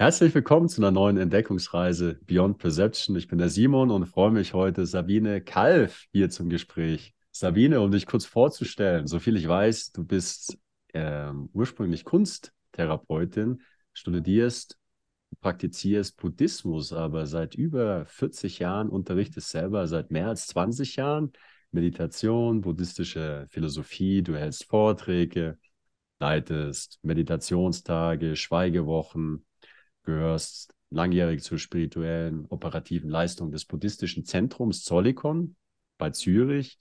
Herzlich willkommen zu einer neuen Entdeckungsreise Beyond Perception. Ich bin der Simon und freue mich heute, Sabine Kalf hier zum Gespräch. Sabine, um dich kurz vorzustellen, soviel ich weiß, du bist ähm, ursprünglich Kunsttherapeutin, studierst, praktizierst Buddhismus, aber seit über 40 Jahren unterrichtest selber seit mehr als 20 Jahren Meditation, buddhistische Philosophie, du hältst Vorträge, leitest Meditationstage, Schweigewochen, gehörst langjährig zur spirituellen operativen Leistung des buddhistischen Zentrums Zollikon bei Zürich,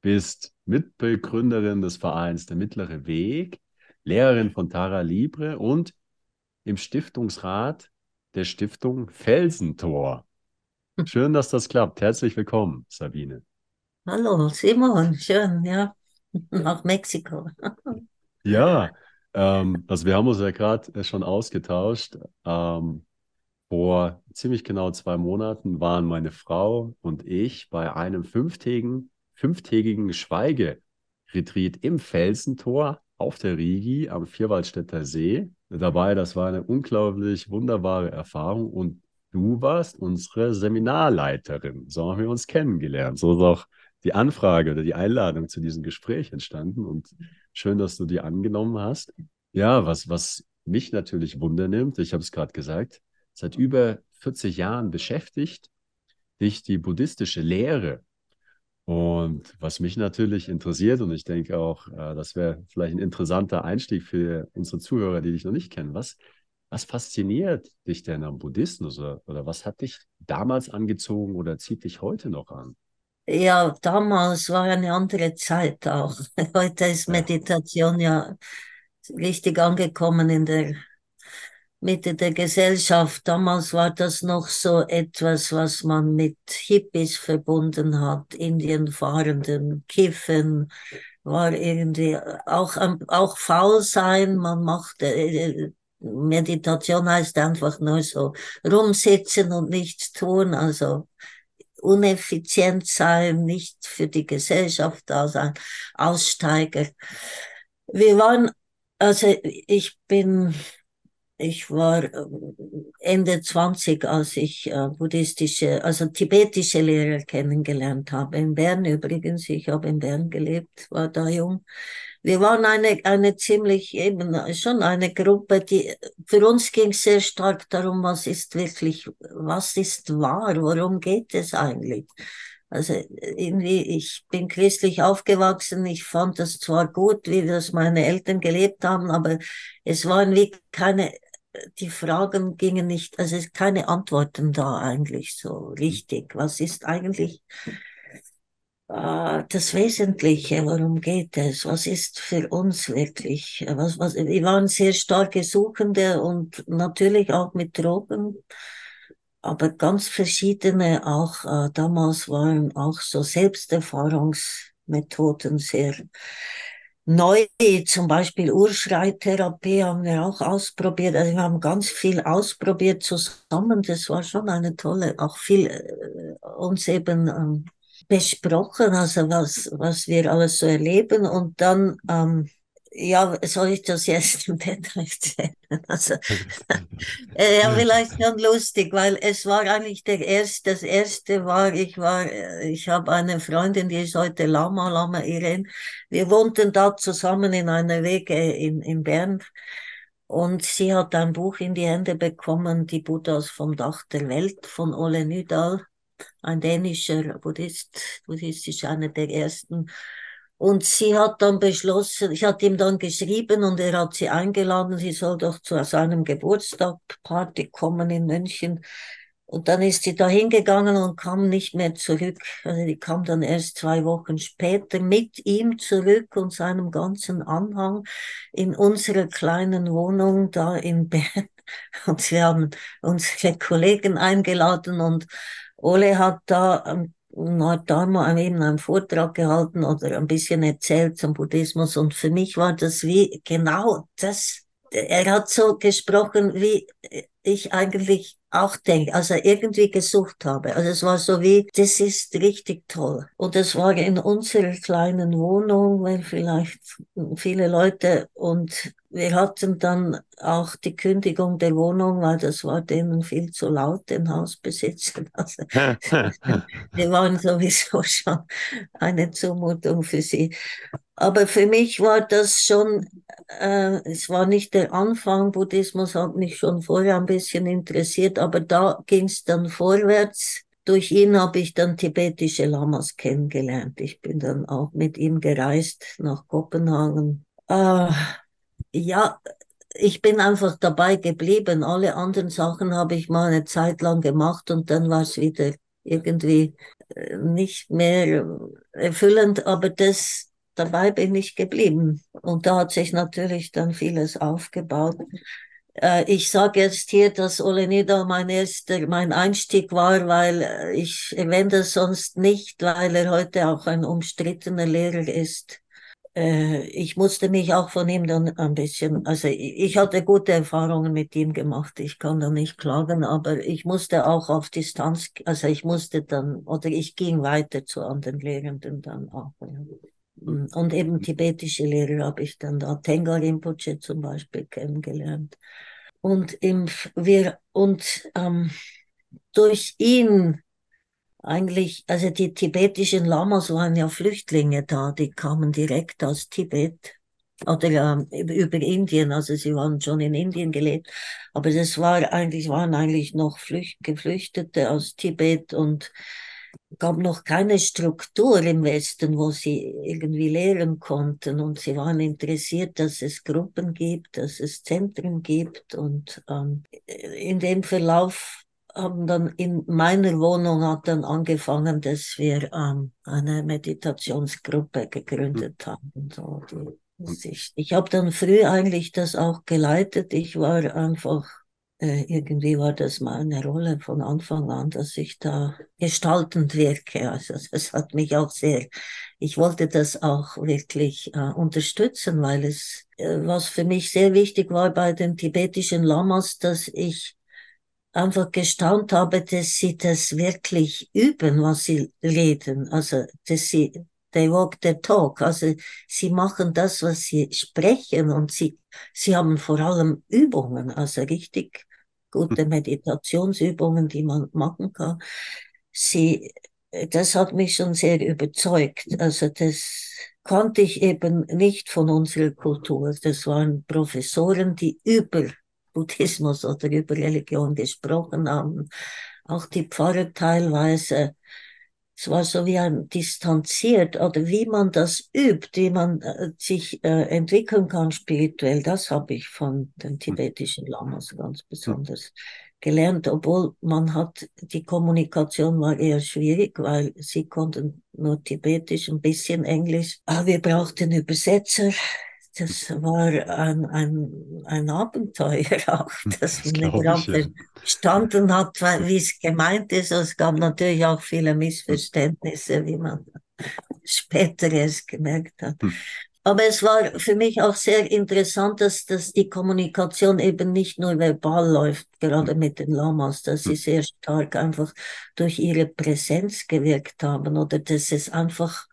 bist Mitbegründerin des Vereins Der Mittlere Weg, Lehrerin von Tara Libre und im Stiftungsrat der Stiftung Felsentor. Schön, dass das klappt. Herzlich willkommen, Sabine. Hallo, Simon, schön, ja, nach Mexiko. Ja, ähm, also wir haben uns ja gerade äh, schon ausgetauscht. Ähm, vor ziemlich genau zwei Monaten waren meine Frau und ich bei einem fünftägigen, fünftägigen Schweigeretreat im Felsentor auf der Rigi am Vierwaldstätter See dabei. Das war eine unglaublich wunderbare Erfahrung und du warst unsere Seminarleiterin. So haben wir uns kennengelernt. So ist auch die Anfrage oder die Einladung zu diesem Gespräch entstanden und schön, dass du die angenommen hast. Ja, was, was mich natürlich wundernimmt, ich habe es gerade gesagt, seit über 40 Jahren beschäftigt dich die buddhistische Lehre. Und was mich natürlich interessiert, und ich denke auch, äh, das wäre vielleicht ein interessanter Einstieg für unsere Zuhörer, die dich noch nicht kennen, was, was fasziniert dich denn am Buddhismus oder, oder was hat dich damals angezogen oder zieht dich heute noch an? Ja, damals war eine andere Zeit auch. Heute ist Meditation ja richtig angekommen in der Mitte der Gesellschaft. Damals war das noch so etwas, was man mit Hippies verbunden hat, Indien fahrenden, Kiffen, war irgendwie auch, auch faul sein. Man machte, äh, Meditation heißt einfach nur so rumsitzen und nichts tun, also uneffizient sein, nicht für die Gesellschaft da sein, Aussteiger. Wir waren, also ich bin, ich war äh, Ende 20, als ich äh, buddhistische, also tibetische Lehrer kennengelernt habe. In Bern übrigens, ich habe in Bern gelebt, war da jung wir waren eine, eine ziemlich eben schon eine Gruppe, die für uns ging sehr stark darum, was ist wirklich, was ist wahr, worum geht es eigentlich? Also irgendwie, ich bin christlich aufgewachsen, ich fand das zwar gut, wie das meine Eltern gelebt haben, aber es waren wie keine, die Fragen gingen nicht, also keine Antworten da eigentlich so richtig. Was ist eigentlich das Wesentliche, worum geht es? Was ist für uns wirklich? Was, was, wir waren sehr starke Suchende und natürlich auch mit Drogen, aber ganz verschiedene auch. Äh, damals waren auch so Selbsterfahrungsmethoden sehr neu. Zum Beispiel Urschreitherapie haben wir auch ausprobiert. Also wir haben ganz viel ausprobiert zusammen. Das war schon eine tolle, auch viel äh, uns eben ähm, besprochen, also was, was wir alles so erleben. Und dann, ähm, ja, soll ich das jetzt im Bett erzählen? Also, äh, ja, vielleicht schon lustig, weil es war eigentlich der erste, das erste war, ich war, äh, ich habe eine Freundin, die ist heute Lama, Lama Irene. Wir wohnten da zusammen in einer Wege in, in Bern. Und sie hat ein Buch in die Hände bekommen, Die Buddhas vom Dach der Welt von Ole Nydal ein dänischer Buddhist, buddhistisch einer der ersten. Und sie hat dann beschlossen, ich hatte ihm dann geschrieben und er hat sie eingeladen, sie soll doch zu seinem Geburtstag Party kommen in München. Und dann ist sie da hingegangen und kam nicht mehr zurück. Also die kam dann erst zwei Wochen später mit ihm zurück und seinem ganzen Anhang in unserer kleinen Wohnung da in Bern. Und wir haben unsere Kollegen eingeladen und Ole hat da, ähm, hat da mal eben einen Vortrag gehalten oder ein bisschen erzählt zum Buddhismus und für mich war das wie genau das. Er hat so gesprochen, wie ich eigentlich auch denke, also irgendwie gesucht habe. Also es war so wie, das ist richtig toll. Und es war in unserer kleinen Wohnung, weil vielleicht viele Leute und wir hatten dann auch die Kündigung der Wohnung, weil das war denen viel zu laut, den Hausbesitzern. Also, wir waren sowieso schon eine Zumutung für sie. Aber für mich war das schon, äh, es war nicht der Anfang, Buddhismus hat mich schon vorher ein bisschen interessiert, aber da ging es dann vorwärts. Durch ihn habe ich dann tibetische Lamas kennengelernt. Ich bin dann auch mit ihm gereist nach Kopenhagen. Äh, ja, ich bin einfach dabei geblieben. Alle anderen Sachen habe ich mal eine Zeit lang gemacht und dann war es wieder irgendwie äh, nicht mehr erfüllend, aber das dabei bin ich geblieben. Und da hat sich natürlich dann vieles aufgebaut. Äh, ich sage jetzt hier, dass Olenida mein erster, mein Einstieg war, weil äh, ich erwähne das sonst nicht, weil er heute auch ein umstrittener Lehrer ist. Äh, ich musste mich auch von ihm dann ein bisschen, also ich hatte gute Erfahrungen mit ihm gemacht, ich kann da nicht klagen, aber ich musste auch auf Distanz, also ich musste dann, oder ich ging weiter zu anderen Lehrenden dann auch. Ja. Und eben tibetische Lehrer habe ich dann da, Tenga Rinpoche zum Beispiel kennengelernt. Und, im, wir, und ähm, durch ihn eigentlich, also die tibetischen Lamas waren ja Flüchtlinge da, die kamen direkt aus Tibet oder äh, über Indien, also sie waren schon in Indien gelebt, aber das war eigentlich, waren eigentlich noch Flücht, Geflüchtete aus Tibet und gab noch keine Struktur im Westen, wo sie irgendwie lehren konnten. Und sie waren interessiert, dass es Gruppen gibt, dass es Zentren gibt. Und ähm, in dem Verlauf haben dann in meiner Wohnung hat dann angefangen, dass wir ähm, eine Meditationsgruppe gegründet haben. So, die, ich ich habe dann früh eigentlich das auch geleitet. Ich war einfach äh, irgendwie war das meine Rolle von Anfang an, dass ich da gestaltend wirke. Also das hat mich auch sehr, ich wollte das auch wirklich äh, unterstützen, weil es, äh, was für mich sehr wichtig war bei den tibetischen Lamas, dass ich einfach gestaunt habe, dass sie das wirklich üben, was sie reden. Also, dass sie, they walk the talk. Also, sie machen das, was sie sprechen und sie, sie haben vor allem Übungen, also richtig gute Meditationsübungen, die man machen kann. Sie, das hat mich schon sehr überzeugt. Also das konnte ich eben nicht von unserer Kultur. Das waren Professoren, die über Buddhismus oder über Religion gesprochen haben. Auch die Pfarrer teilweise es war so wie ein distanziert oder wie man das übt, wie man äh, sich äh, entwickeln kann spirituell, das habe ich von den tibetischen Lamas ganz besonders gelernt, obwohl man hat, die Kommunikation war eher schwierig, weil sie konnten nur Tibetisch, ein bisschen Englisch, aber wir brauchten Übersetzer, das war ein, ein, ein Abenteuer auch, dass das man überhaupt verstanden hat, wie es gemeint ist. Es gab natürlich auch viele Missverständnisse, wie man später erst gemerkt hat. Hm. Aber es war für mich auch sehr interessant, dass, dass die Kommunikation eben nicht nur verbal läuft, gerade mit den Lamas, dass sie hm. sehr stark einfach durch ihre Präsenz gewirkt haben oder dass es einfach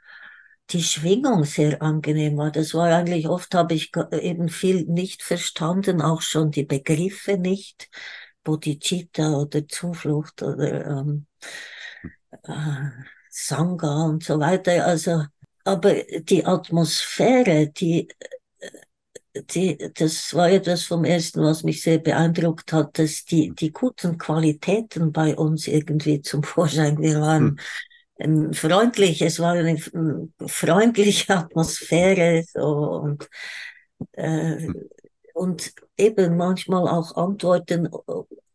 die Schwingung sehr angenehm war. Das war eigentlich oft habe ich eben viel nicht verstanden, auch schon die Begriffe nicht, Bodhicitta oder Zuflucht oder ähm, äh, Sangha und so weiter. Also, aber die Atmosphäre, die die, das war etwas vom ersten, was mich sehr beeindruckt hat, dass die, die guten Qualitäten bei uns irgendwie zum Vorschein, wir waren hm freundlich, es war eine freundliche Atmosphäre so, und, äh, hm. und eben manchmal auch Antworten,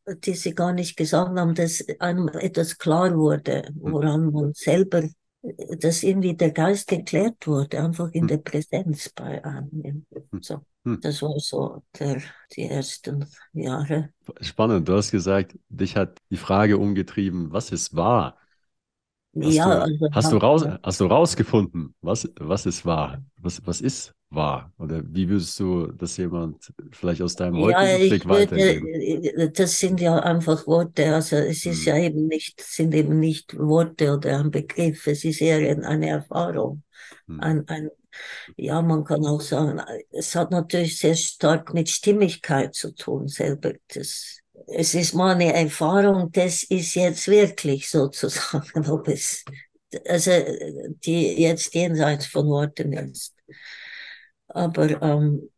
die sie gar nicht gesagt haben, dass einem etwas klar wurde, hm. woran man selber, dass irgendwie der Geist geklärt wurde, einfach in hm. der Präsenz bei einem. So. Das war so der, die ersten Jahre. Spannend, du hast gesagt, dich hat die Frage umgetrieben, was ist wahr? Hast, ja, du, also, hast, du raus, hast du rausgefunden, was, was es war? Was, was ist war? Oder wie würdest du das jemand vielleicht aus deinem Ja, heutigen Blick ich würde, weitergeben? das sind ja einfach Worte, also es ist Hm. ja eben nicht, sind eben nicht Worte oder ein Begriff, es ist eher eine Erfahrung. Hm. Ein, ein, ja, man kann auch sagen, es hat natürlich sehr stark mit Stimmigkeit zu tun selber. Das, es ist mal eine Erfahrung, das ist jetzt wirklich sozusagen, ob es, also die jetzt jenseits von Worten ist. Aber ähm,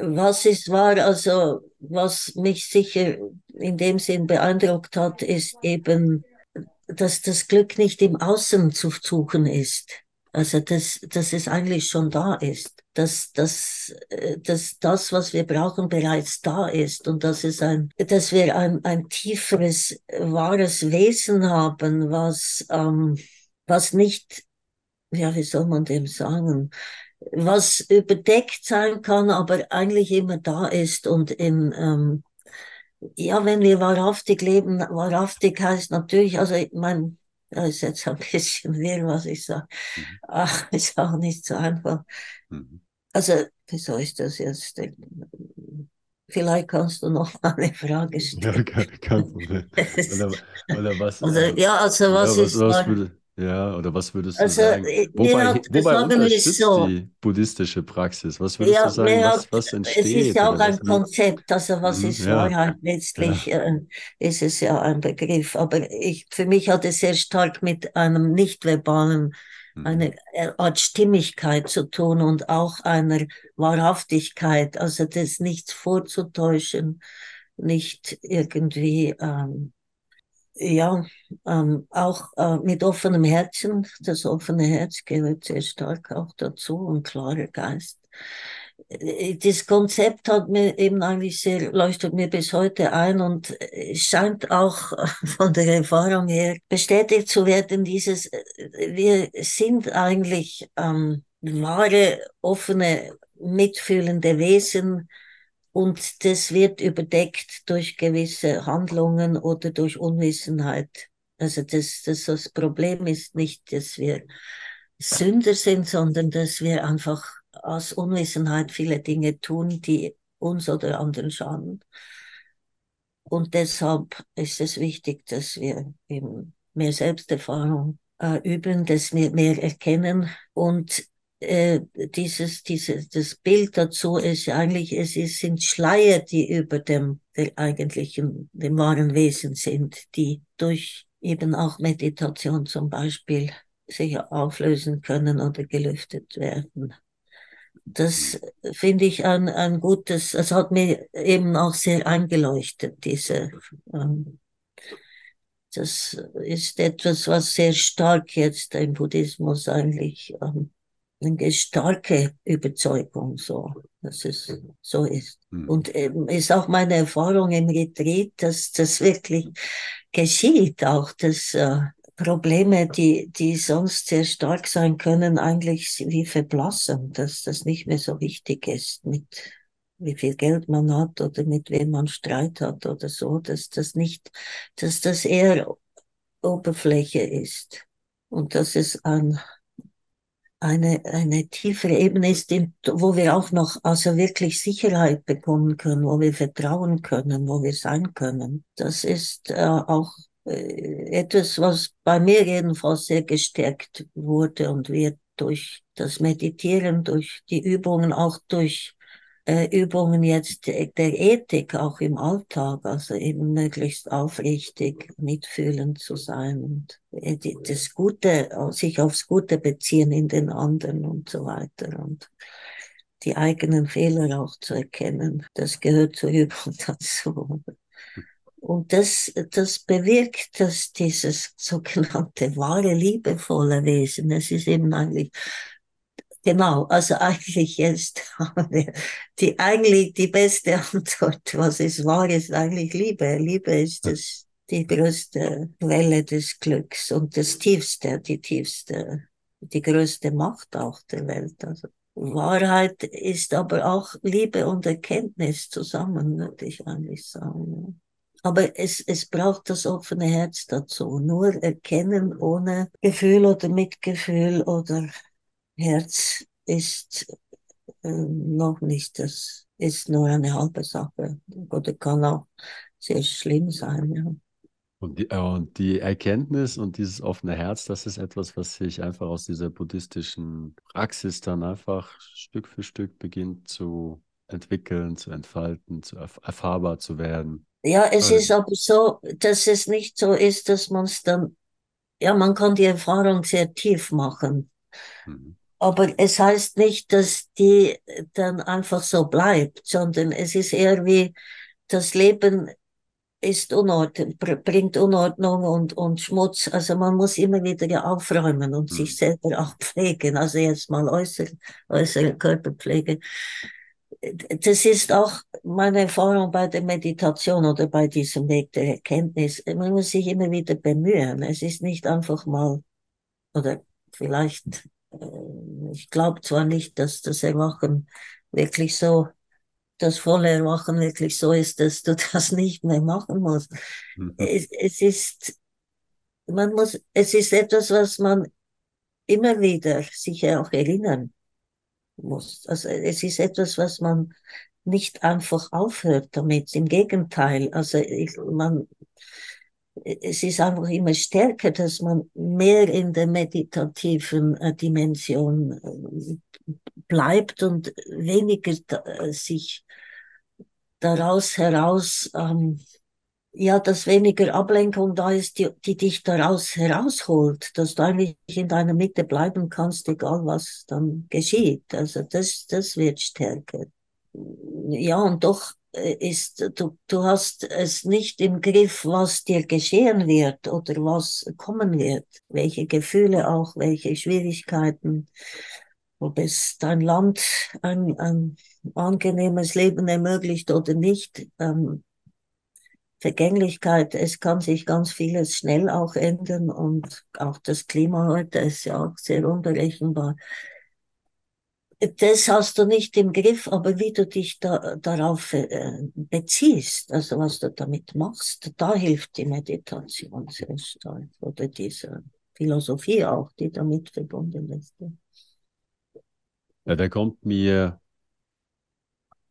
was es war, also was mich sicher in dem Sinn beeindruckt hat, ist eben, dass das Glück nicht im Außen zu suchen ist. Also dass, dass es eigentlich schon da ist, dass, dass, dass das, was wir brauchen, bereits da ist und dass es ein, dass wir ein, ein tieferes, wahres Wesen haben, was, ähm, was nicht, ja, wie soll man dem sagen, was überdeckt sein kann, aber eigentlich immer da ist und in, ähm, ja, wenn wir wahrhaftig leben, wahrhaftig heißt natürlich, also ich meine, das ist jetzt ein bisschen wirr, was ich sage. Mhm. Ach, ist auch nicht so einfach. Mhm. Also, wieso ist das jetzt? Vielleicht kannst du noch mal eine Frage stellen. Ja, kein, kein Problem. Oder, oder was? Also, ja, also was, ja, was ist. Was ja, oder was würdest du also, sagen? Wobei, hat, wobei unterstützt so, die buddhistische Praxis? Was würdest ja, du sagen, was, was entsteht? Es ist ja auch ein Konzept, also was ist ja, Wahrheit? Letztlich ja. äh, ist es ja ein Begriff, aber ich, für mich hat es sehr stark mit einem nicht-verbalen, mhm. eine Art Stimmigkeit zu tun und auch einer Wahrhaftigkeit, also das nichts vorzutäuschen, nicht irgendwie... Ähm, ja, ähm, auch äh, mit offenem Herzen. Das offene Herz gehört sehr stark auch dazu und klarer Geist. Äh, das Konzept hat mir eben eigentlich sehr, leuchtet mir bis heute ein und scheint auch von der Erfahrung her bestätigt zu werden, dieses, äh, wir sind eigentlich ähm, wahre, offene, mitfühlende Wesen, und das wird überdeckt durch gewisse Handlungen oder durch Unwissenheit. Also das, das, das Problem ist nicht, dass wir Sünder sind, sondern dass wir einfach aus Unwissenheit viele Dinge tun, die uns oder anderen schaden. Und deshalb ist es wichtig, dass wir eben mehr Selbsterfahrung äh, üben, dass wir mehr erkennen und äh, dieses, dieses, das Bild dazu ist eigentlich, es ist, sind Schleier, die über dem, der eigentlichen, dem wahren Wesen sind, die durch eben auch Meditation zum Beispiel sich auflösen können oder gelüftet werden. Das finde ich ein, ein gutes, es hat mir eben auch sehr eingeleuchtet, diese, ähm, das ist etwas, was sehr stark jetzt im Buddhismus eigentlich ähm, eine starke Überzeugung, so, dass es so ist. Mhm. Und eben ist auch meine Erfahrung im Retreat, dass das wirklich geschieht, auch dass äh, Probleme, die, die sonst sehr stark sein können, eigentlich wie verblassen, dass das nicht mehr so wichtig ist mit wie viel Geld man hat oder mit wem man Streit hat oder so, dass das nicht, dass das eher Oberfläche ist und dass es ein eine, eine tiefere Ebene ist, wo wir auch noch also wirklich Sicherheit bekommen können, wo wir vertrauen können, wo wir sein können. Das ist äh, auch äh, etwas, was bei mir jedenfalls sehr gestärkt wurde und wird durch das Meditieren, durch die Übungen, auch durch Übungen jetzt der Ethik auch im Alltag, also eben möglichst aufrichtig, mitfühlend zu sein und äh, das Gute, sich aufs Gute beziehen in den anderen und so weiter und die eigenen Fehler auch zu erkennen. Das gehört zur Übung dazu. Und das, das bewirkt, dass dieses sogenannte wahre, liebevolle Wesen, es ist eben eigentlich Genau, also eigentlich jetzt haben wir die eigentlich die beste Antwort, was es war, ist eigentlich Liebe. Liebe ist das, die größte Quelle des Glücks und das tiefste, die tiefste, die größte Macht auch der Welt. Also Wahrheit ist aber auch Liebe und Erkenntnis zusammen, würde ich eigentlich sagen. Aber es, es braucht das offene Herz dazu. Nur erkennen ohne Gefühl oder Mitgefühl oder Herz ist äh, noch nicht. Das ist nur eine halbe Sache oder kann auch sehr schlimm sein. Ja. Und die, äh, und die Erkenntnis und dieses offene Herz, das ist etwas, was sich einfach aus dieser buddhistischen Praxis dann einfach Stück für Stück beginnt zu entwickeln, zu entfalten, zu erf erfahrbar zu werden. Ja, es ist aber so, dass es nicht so ist, dass man es dann, ja, man kann die Erfahrung sehr tief machen. Mhm. Aber es heißt nicht, dass die dann einfach so bleibt, sondern es ist eher wie das Leben ist Unordnung, bringt Unordnung und, und Schmutz. Also man muss immer wieder aufräumen und mhm. sich selber auch pflegen. Also jetzt mal äußere, äußere Körperpflege. Das ist auch meine Erfahrung bei der Meditation oder bei diesem Weg der Erkenntnis. Man muss sich immer wieder bemühen. Es ist nicht einfach mal, oder vielleicht, ich glaube zwar nicht, dass das Erwachen wirklich so das volle Erwachen wirklich so ist, dass du das nicht mehr machen musst. Mhm. Es, es ist, man muss, es ist etwas, was man immer wieder sich auch erinnern muss. Also es ist etwas, was man nicht einfach aufhört damit. Im Gegenteil, also ich, man, es ist einfach immer stärker, dass man mehr in der meditativen äh, Dimension äh, bleibt und weniger äh, sich daraus heraus, ähm, ja, dass weniger Ablenkung da ist, die, die dich daraus herausholt, dass du eigentlich in deiner Mitte bleiben kannst, egal was dann geschieht. Also das, das wird stärker. Ja, und doch ist, du, du hast es nicht im Griff, was dir geschehen wird oder was kommen wird, welche Gefühle auch, welche Schwierigkeiten, ob es dein Land ein, ein angenehmes Leben ermöglicht oder nicht. Ähm, Vergänglichkeit, es kann sich ganz vieles schnell auch ändern und auch das Klima heute ist ja auch sehr unberechenbar das hast du nicht im Griff, aber wie du dich da, darauf äh, beziehst, also was du damit machst, da hilft die Meditation sehr stark oder diese Philosophie auch, die damit verbunden ist. Ja, da kommt mir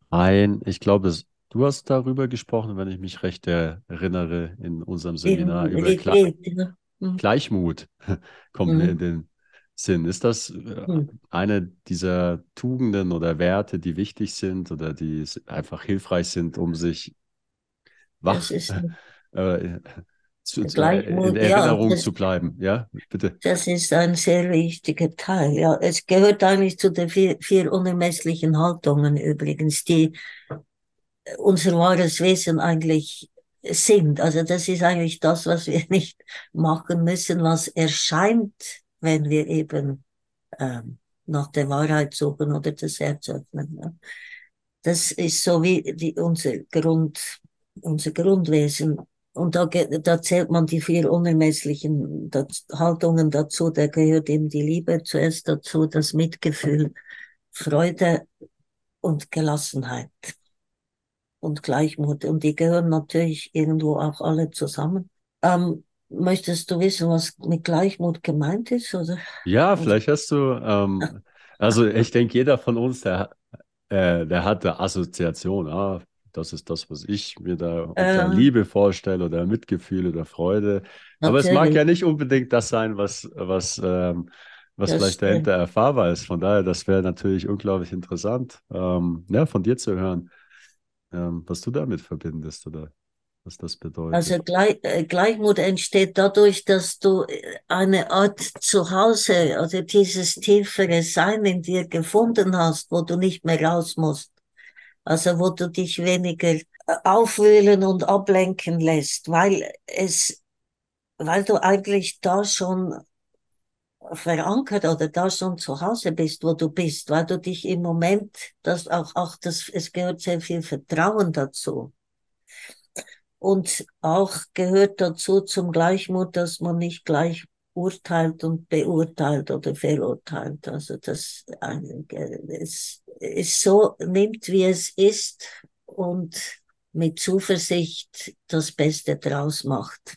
ein, ich glaube, du hast darüber gesprochen, wenn ich mich recht erinnere, in unserem Seminar in, über Gle ja. Mhm. Gleichmut kommt mhm. mir in den sind. Ist das äh, hm. eine dieser Tugenden oder Werte, die wichtig sind oder die einfach hilfreich sind, um sich wach äh, zu, äh, in Erinnerung ja, das, zu bleiben? Ja, bitte. Das ist ein sehr wichtiger Teil. Ja, es gehört eigentlich zu den vier, vier unermesslichen Haltungen übrigens, die unser wahres Wesen eigentlich sind. Also das ist eigentlich das, was wir nicht machen müssen, was erscheint wenn wir eben ähm, nach der Wahrheit suchen oder das Herz öffnen. Ja. Das ist so wie die, unser Grund, unser Grundwesen. Und da, da zählt man die vier unermesslichen Haltungen dazu. Da gehört eben die Liebe zuerst dazu, das Mitgefühl, Freude und Gelassenheit und Gleichmut. Und die gehören natürlich irgendwo auch alle zusammen. Ähm, Möchtest du wissen, was mit Gleichmut gemeint ist? Oder? Ja, vielleicht hast du, ähm, also ich denke, jeder von uns, der, äh, der hat eine Assoziation. Ah, das ist das, was ich mir da unter ähm, Liebe vorstelle oder Mitgefühl oder Freude. Aber es mag ja nicht unbedingt das sein, was, was, ähm, was vielleicht stimmt. dahinter erfahrbar ist. Von daher, das wäre natürlich unglaublich interessant, ähm, ja, von dir zu hören, ähm, was du damit verbindest oder was das bedeutet. Also Gleich, äh, Gleichmut entsteht dadurch, dass du eine Art Zuhause, also dieses tiefere Sein in dir gefunden hast, wo du nicht mehr raus musst. Also wo du dich weniger äh, aufwühlen und ablenken lässt, weil es, weil du eigentlich da schon verankert oder da schon zu Hause bist, wo du bist, weil du dich im Moment, das auch, auch das, es gehört sehr viel Vertrauen dazu. Und auch gehört dazu zum Gleichmut, dass man nicht gleich urteilt und beurteilt oder verurteilt. Also das es ist so nimmt, wie es ist und mit Zuversicht das Beste draus macht.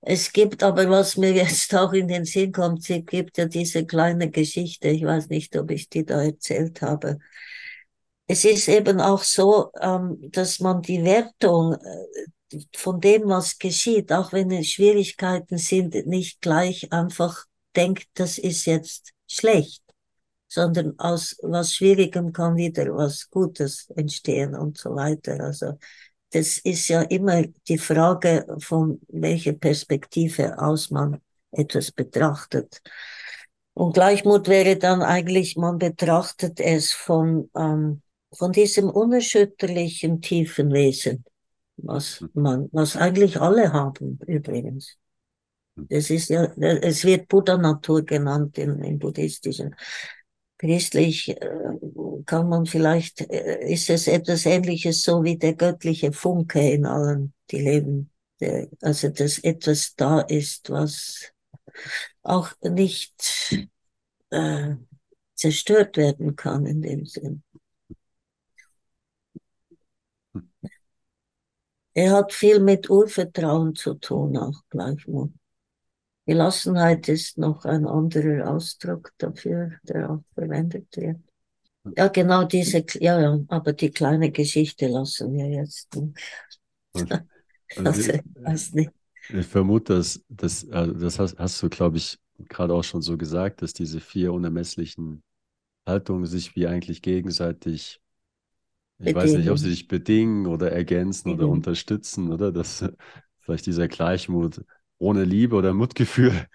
Es gibt aber, was mir jetzt auch in den Sinn kommt, es gibt ja diese kleine Geschichte, ich weiß nicht, ob ich die da erzählt habe. Es ist eben auch so, ähm, dass man die Wertung äh, von dem, was geschieht, auch wenn es Schwierigkeiten sind, nicht gleich einfach denkt, das ist jetzt schlecht, sondern aus was Schwierigem kann wieder was Gutes entstehen und so weiter. Also das ist ja immer die Frage, von welcher Perspektive aus man etwas betrachtet. Und Gleichmut wäre dann eigentlich, man betrachtet es von, ähm, von diesem unerschütterlichen tiefen Wesen, was man, was eigentlich alle haben übrigens. Das ist ja, es wird Buddha-Natur genannt im, im buddhistischen christlich äh, kann man vielleicht, äh, ist es etwas ähnliches so wie der göttliche Funke in allen, die leben. Also, dass etwas da ist, was auch nicht äh, zerstört werden kann in dem Sinn. Er hat viel mit Urvertrauen zu tun, auch gleichwohl. Gelassenheit ist noch ein anderer Ausdruck dafür, der auch verwendet wird. Ja, genau diese, ja, ja, aber die kleine Geschichte lassen wir jetzt. Also, ich, weiß nicht. ich vermute, dass, dass also das hast, hast du, glaube ich, gerade auch schon so gesagt, dass diese vier unermesslichen Haltungen sich wie eigentlich gegenseitig, ich bedingen. weiß nicht, ob sie sich bedingen oder ergänzen bedingen. oder unterstützen, oder? Dass vielleicht dieser Gleichmut ohne Liebe oder Mutgefühl.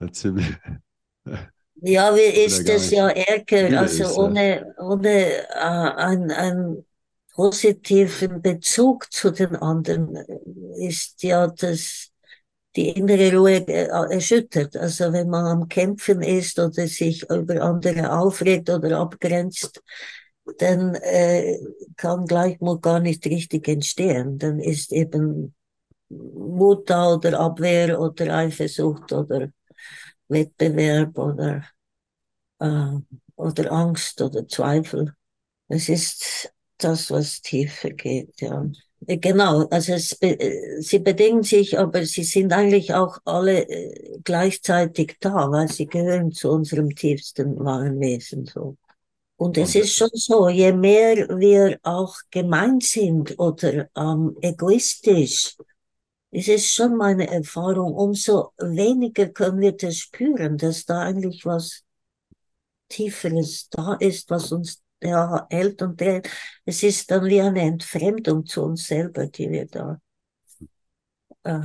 Ziemlich, ja, wie ist das ja ärger, also ist, ohne, ohne äh, einen, einen positiven Bezug zu den anderen ist ja das die innere Ruhe äh, erschüttert. Also wenn man am Kämpfen ist oder sich über andere aufregt oder abgrenzt, dann äh, kann Gleichmut gar nicht richtig entstehen. Dann ist eben Wut da oder Abwehr oder Eifersucht oder Wettbewerb oder, äh, oder Angst oder Zweifel. Es ist das, was tiefer geht, ja. Genau, also es, sie bedingen sich, aber sie sind eigentlich auch alle äh, gleichzeitig da, weil sie gehören zu unserem tiefsten wahren Wesen so. Und es ist schon so, je mehr wir auch gemein sind oder ähm, egoistisch, es ist schon meine Erfahrung, umso weniger können wir das spüren, dass da eigentlich was Tieferes da ist, was uns ja, hält und dreht. Es ist dann wie eine Entfremdung zu uns selber, die wir da äh,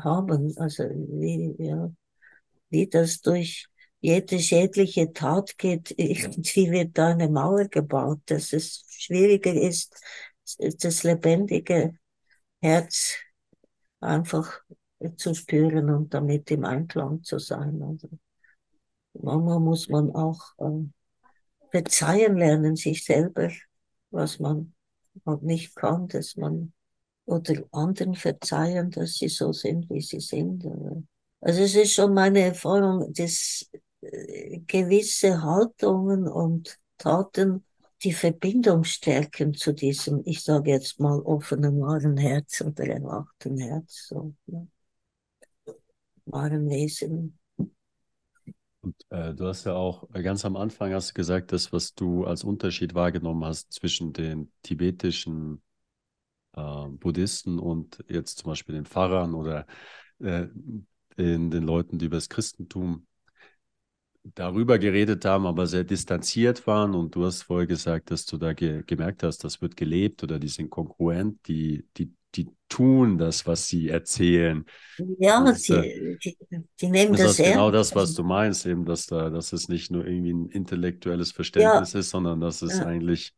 haben. Also wie, ja, wie das durch jede schädliche Tat geht, irgendwie wird da eine Mauer gebaut, dass es schwieriger ist, das lebendige Herz einfach zu spüren und damit im Einklang zu sein. Also manchmal muss man auch äh, verzeihen lernen, sich selber, was man halt nicht kann, dass man oder anderen verzeihen, dass sie so sind, wie sie sind. Also es ist schon meine Erfahrung, dass gewisse Haltungen und Taten die Verbindung stärken zu diesem, ich sage jetzt mal, offenen wahren Herz oder erwachten Herz, so, ja. wahren Wesen. Und äh, du hast ja auch ganz am Anfang hast gesagt, das, was du als Unterschied wahrgenommen hast zwischen den tibetischen äh, Buddhisten und jetzt zum Beispiel den Pfarrern oder äh, in den Leuten, die über das Christentum darüber geredet haben, aber sehr distanziert waren. Und du hast vorher gesagt, dass du da ge gemerkt hast, das wird gelebt oder die sind kongruent, die, die, die tun das, was sie erzählen. Ja, das, die, äh, die, die, nehmen das, das ist genau das, was du meinst, eben, dass da, dass es nicht nur irgendwie ein intellektuelles Verständnis ja. ist, sondern dass es ja. eigentlich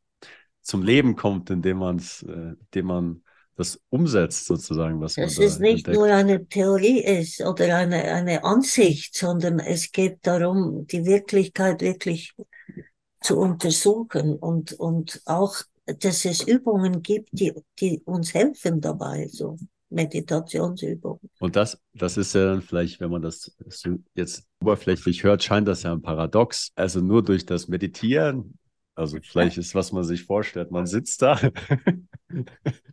zum Leben kommt, indem man es, äh, indem man das umsetzt, sozusagen, was man Dass da es nicht entdeckt. nur eine Theorie ist oder eine, eine Ansicht, sondern es geht darum, die Wirklichkeit wirklich zu untersuchen und, und auch, dass es Übungen gibt, die, die uns helfen dabei, so Meditationsübungen. Und das, das ist ja dann vielleicht, wenn man das jetzt oberflächlich hört, scheint das ja ein Paradox. Also nur durch das Meditieren, also vielleicht ist, was man sich vorstellt, man sitzt da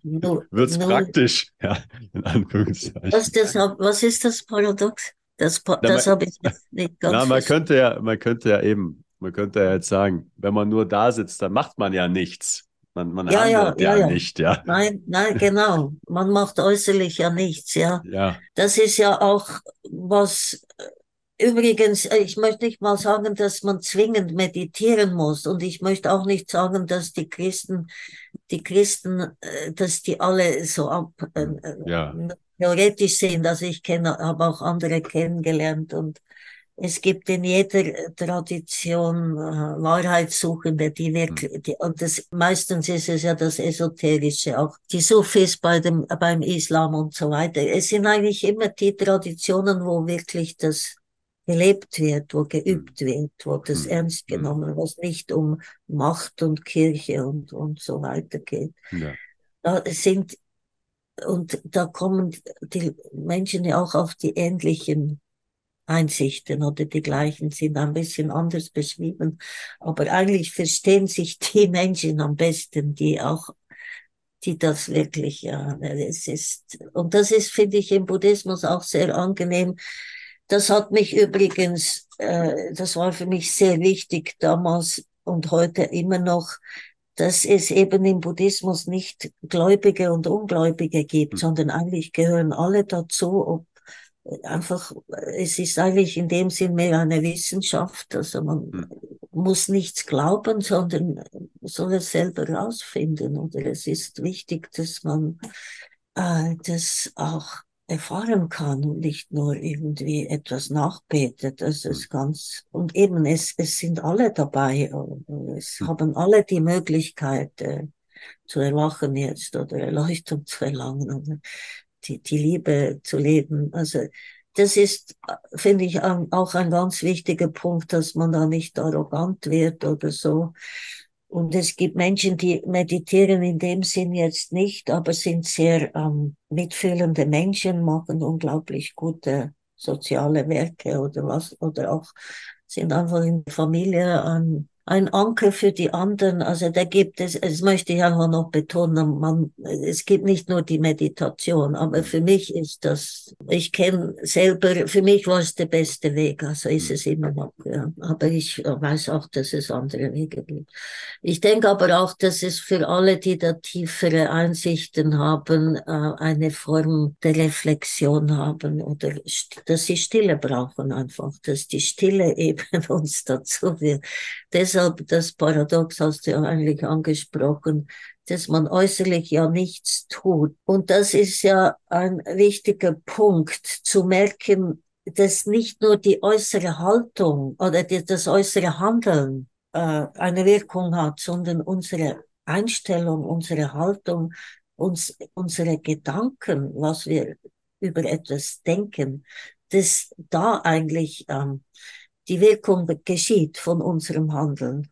wird es praktisch, ja, in Anführungszeichen. Was, das, was ist das Paradox? Das, das habe ich nicht ganz na, man könnte ja, man könnte ja eben, man könnte ja jetzt sagen, wenn man nur da sitzt, dann macht man ja nichts. Man, man ja, handelt ja, ja, ja, nicht, ja. Nein, nein, genau. Man macht äußerlich ja nichts, ja. Ja. Das ist ja auch was, übrigens, ich möchte nicht mal sagen, dass man zwingend meditieren muss. Und ich möchte auch nicht sagen, dass die Christen, die Christen, äh, dass die alle so ab, äh, ja. theoretisch sind. Also ich kenne, habe auch andere kennengelernt und es gibt in jeder Tradition äh, Wahrheitssuchende, die wirklich, hm. die, und das, meistens ist es ja das Esoterische, auch die Sufis bei dem, beim Islam und so weiter. Es sind eigentlich immer die Traditionen, wo wirklich das gelebt wird, wo geübt hm. wird, wo das hm. ernst genommen, was nicht um Macht und Kirche und, und so weiter geht. Ja. Da sind, und da kommen die Menschen ja auch auf die ähnlichen Einsichten oder die gleichen sind ein bisschen anders beschrieben. Aber eigentlich verstehen sich die Menschen am besten, die auch, die das wirklich, ja, es ist, und das ist, finde ich, im Buddhismus auch sehr angenehm. Das hat mich übrigens, äh, das war für mich sehr wichtig damals und heute immer noch, dass es eben im Buddhismus nicht Gläubige und Ungläubige gibt, mhm. sondern eigentlich gehören alle dazu, ob einfach, es ist eigentlich in dem Sinn mehr eine Wissenschaft. Also man hm. muss nichts glauben, sondern soll es selber rausfinden. Oder es ist wichtig, dass man äh, das auch erfahren kann und nicht nur irgendwie etwas nachbetet. Das ist hm. ganz, und eben, es, es sind alle dabei. Es hm. haben alle die Möglichkeit, äh, zu erwachen jetzt oder Erleuchtung zu erlangen. Oder die, die Liebe zu leben. Also das ist, finde ich, auch ein ganz wichtiger Punkt, dass man da nicht arrogant wird oder so. Und es gibt Menschen, die meditieren in dem Sinn jetzt nicht, aber sind sehr ähm, mitfühlende Menschen, machen unglaublich gute soziale Werke oder was, oder auch sind einfach in der Familie ähm, ein Anker für die anderen. Also da gibt es, das möchte ich einfach noch betonen, man, es gibt nicht nur die Meditation, aber für mich ist das, ich kenne selber, für mich war es der beste Weg, also ist es immer noch, ja. aber ich weiß auch, dass es andere Wege gibt. Ich denke aber auch, dass es für alle, die da tiefere Einsichten haben, äh, eine Form der Reflexion haben oder dass sie Stille brauchen einfach, dass die Stille eben uns dazu wird. Das deshalb das Paradox hast du ja eigentlich angesprochen, dass man äußerlich ja nichts tut. Und das ist ja ein wichtiger Punkt, zu merken, dass nicht nur die äußere Haltung oder das äußere Handeln äh, eine Wirkung hat, sondern unsere Einstellung, unsere Haltung, uns, unsere Gedanken, was wir über etwas denken, dass da eigentlich ähm, die Wirkung geschieht von unserem Handeln.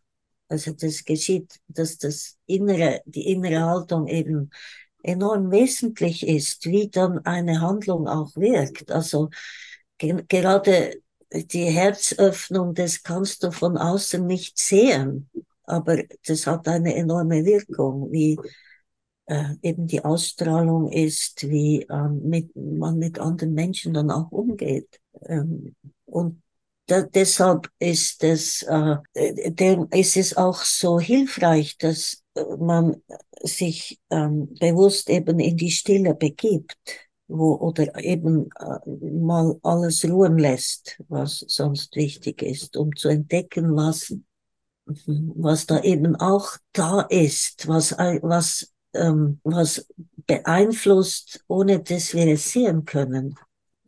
Also das geschieht, dass das innere, die innere Haltung eben enorm wesentlich ist, wie dann eine Handlung auch wirkt. Also ge gerade die Herzöffnung, das kannst du von außen nicht sehen, aber das hat eine enorme Wirkung, wie äh, eben die Ausstrahlung ist, wie ähm, mit, man mit anderen Menschen dann auch umgeht. Ähm, und da, deshalb ist es, äh, der, ist es auch so hilfreich, dass man sich ähm, bewusst eben in die Stille begibt, wo, oder eben äh, mal alles ruhen lässt, was sonst wichtig ist, um zu entdecken, was, was da eben auch da ist, was, was, ähm, was beeinflusst, ohne dass wir es sehen können.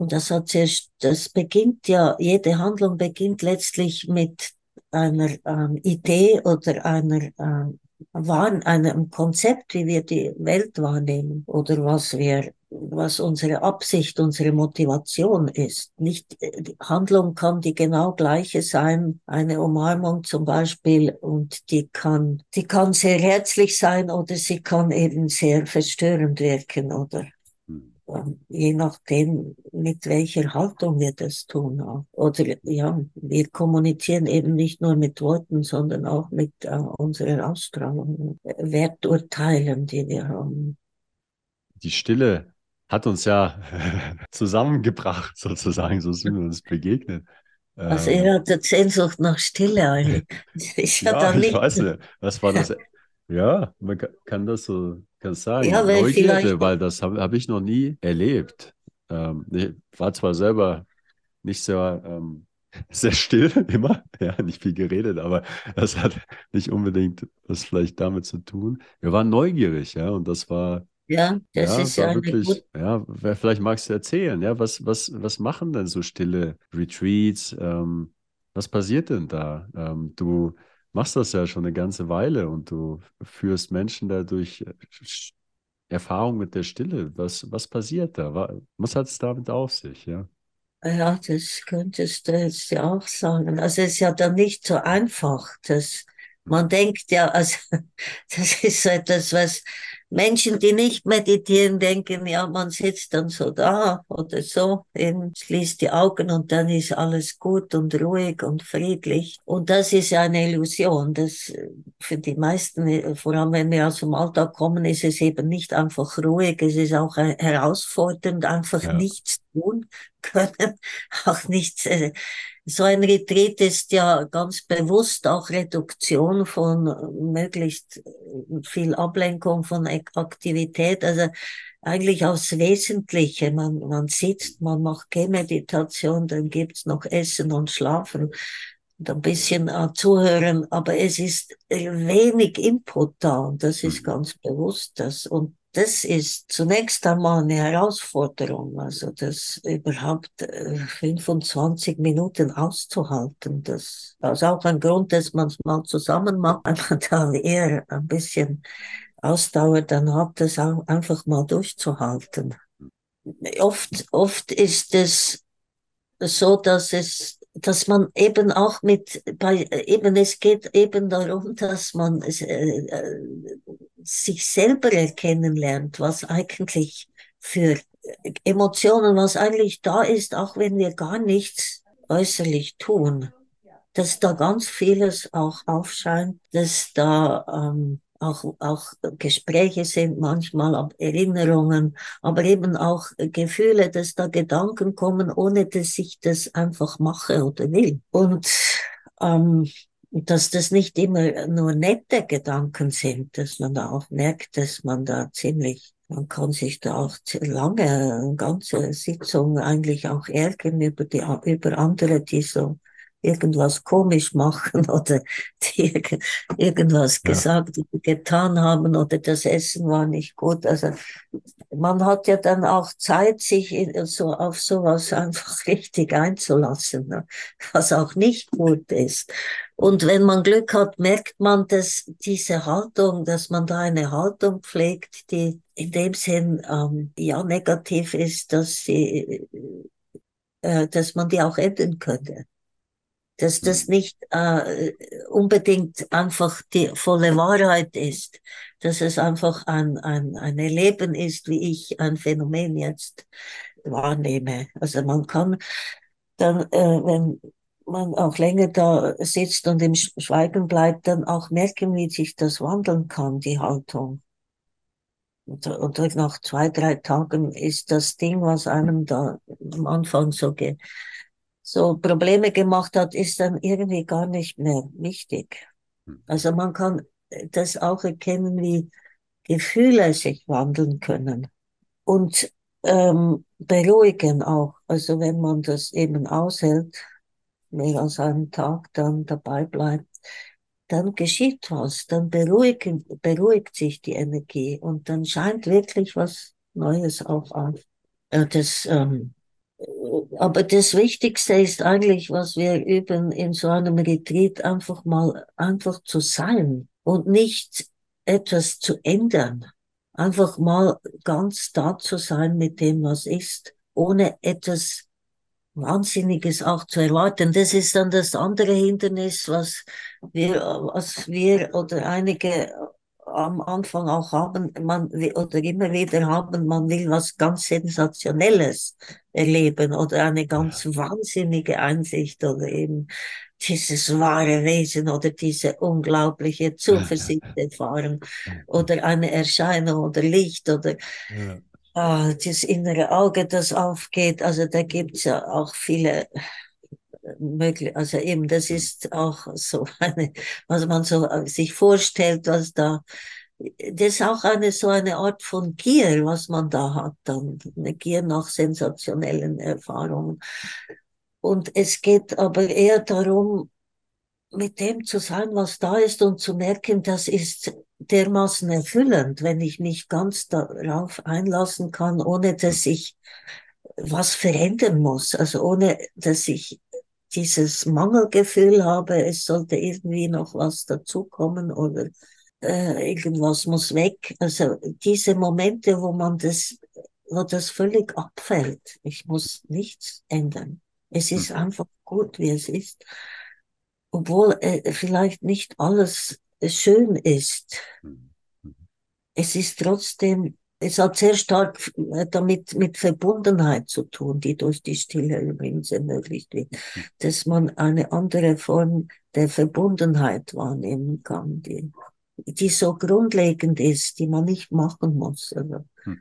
Und das hat sehr, das beginnt ja, jede Handlung beginnt letztlich mit einer ähm, Idee oder einer ähm, Wahren, einem Konzept, wie wir die Welt wahrnehmen oder was wir, was unsere Absicht, unsere Motivation ist. Nicht, die Handlung kann die genau gleiche sein, eine Umarmung zum Beispiel, und die kann, die kann sehr herzlich sein oder sie kann eben sehr verstörend wirken oder je nachdem, mit welcher Haltung wir das tun. Oder ja, wir kommunizieren eben nicht nur mit Worten, sondern auch mit äh, unserer Ausstrahlung, Werturteilen, die wir haben. die Stille hat uns ja zusammengebracht, sozusagen, so sind wir uns begegnet. Also ihr Ähm, hattet Sehnsucht nach Stille eigentlich. Ich ja ich weiß nicht, was war das? Ja, man ka- kann das so kann Ja, sagen. weil vielleicht, Neugierde, weil das habe hab ich noch nie erlebt. Ähm, ich war zwar selber nicht sehr, ähm, sehr still immer, ja, nicht viel geredet, aber das hat nicht unbedingt was vielleicht damit zu tun. Wir waren neugierig, ja, und das war, ja, das ja, ist ja wirklich, gute, ja, vielleicht magst du erzählen, ja, was, was, was machen denn so stille Retreats? Ähm, was passiert denn da? Ähm, du machst das ja schon eine ganze Weile und du führst Menschen da durch äh, Erfahrung mit der Stille. Was, was passiert da? Wa- Was hat es damit auf sich, ja? ja, das könntest du jetzt ja auch sagen. Also es ist ja dann nicht so einfach. Das, man denkt ja, also das ist so etwas, was Menschen, die nicht meditieren, denken, ja, man sitzt dann so da oder so, eben schließt die Augen und dann ist alles gut und ruhig und friedlich. Und das ist ja eine Illusion. Das äh, für die meisten, äh, vor allem wenn wir aus dem Alltag kommen, ist es eben nicht einfach ruhig, es ist auch äh, herausfordernd, einfach Ja. nichts tun können, auch nichts. Äh, so ein Retreat ist ja ganz bewusst auch Reduktion von möglichst viel Ablenkung von Ak- Aktivität, also eigentlich aufs Wesentliche. Man, man sitzt, man macht Gehmeditation, dann gibt's noch Essen und Schlafen und ein bisschen äh, zuhören, aber es ist wenig Input da und das ist Mhm. ganz bewusst das. Und das ist zunächst einmal eine Herausforderung, also das überhaupt äh, 25 Minuten auszuhalten. Das ist auch ein Grund, dass man es mal zusammen macht, wenn man da eher ein bisschen Ausdauer dann hat, das auch einfach mal durchzuhalten. Oft, oft ist es so, dass es, dass man eben auch mit, bei, eben es geht eben darum, dass man äh, äh, sich selber erkennen lernt, was eigentlich für Emotionen, was eigentlich da ist, auch wenn wir gar nichts äußerlich tun, dass da ganz vieles auch aufscheint, dass da ähm, auch, auch Gespräche sind, manchmal auch Erinnerungen, aber eben auch Gefühle, dass da Gedanken kommen, ohne dass ich das einfach mache oder will. Und ähm, dass das nicht immer nur nette Gedanken sind, dass man da auch merkt, dass man da ziemlich, man kann sich da auch lange, eine ganze Sitzung eigentlich auch ärgern über die, über andere, die so irgendwas komisch machen oder die irgendwas Ja. gesagt oder getan haben oder das Essen war nicht gut. Also man hat ja dann auch Zeit, sich in, so auf sowas einfach richtig einzulassen, ne? was auch nicht gut ist. Und wenn man Glück hat, merkt man, dass diese Haltung, dass man da eine Haltung pflegt, die in dem Sinn ähm, ja negativ ist, dass sie, äh, dass man die auch ändern könnte dass das Mhm. nicht äh, unbedingt einfach die volle Wahrheit ist, dass es einfach ein, ein, ein Erleben ist, wie ich ein Phänomen jetzt wahrnehme. Also man kann dann, äh, wenn man auch länger da sitzt und im Sch- Schweigen bleibt, dann auch merken, wie sich das wandeln kann, die Haltung. Und, und nach zwei, drei Tagen ist das Ding, was einem da am Anfang so ge so Probleme gemacht hat, ist dann irgendwie gar nicht mehr wichtig. Mhm. Also man kann das auch erkennen, wie Gefühle sich wandeln können und ähm, beruhigen auch. Also wenn man das eben aushält, mehr als einen Tag dann dabei bleibt, dann geschieht was, dann beruhigen, beruhigt sich die Energie und dann scheint wirklich was Neues auch auf. Ja, das, ähm, aber das Wichtigste ist eigentlich, was wir üben in so einem Retreat, einfach mal einfach zu sein und nicht etwas zu ändern. Einfach mal ganz da zu sein mit dem, was ist, ohne etwas Wahnsinniges auch zu erwarten. Das ist dann das andere Hindernis, was wir, was wir oder einige am Anfang auch haben, man oder immer wieder haben, man will was ganz Sensationelles erleben oder eine ganz wahnsinnige Einsicht oder eben dieses wahre Wesen oder diese unglaubliche Zuversicht erfahren oder eine Erscheinung oder Licht oder Ja. ah, das innere Auge, das aufgeht. Also da gibt's ja auch viele mögliche, also eben, das ist auch so eine, was man so äh, sich vorstellt, was da, das ist auch eine so eine Art von Gier, was man da hat, dann eine Gier nach sensationellen Erfahrungen. Und es geht aber eher darum, mit dem zu sein, was da ist und zu merken, das ist dermaßen erfüllend, wenn ich mich ganz darauf einlassen kann, ohne dass ich was verändern muss, also ohne dass ich dieses Mangelgefühl habe, es sollte irgendwie noch was dazukommen oder äh, irgendwas muss weg. Also diese Momente, wo man das, wo das völlig abfällt, ich muss nichts ändern. Es ist hm. einfach gut, wie es ist, obwohl äh, vielleicht nicht alles schön ist. Hm. Hm. Es ist trotzdem es hat sehr stark äh, damit mit Verbundenheit zu tun, die durch die Stille übrigens ermöglicht wird, dass man eine andere Form der Verbundenheit wahrnehmen kann, die, die so grundlegend ist, die man nicht machen muss. Also, hm.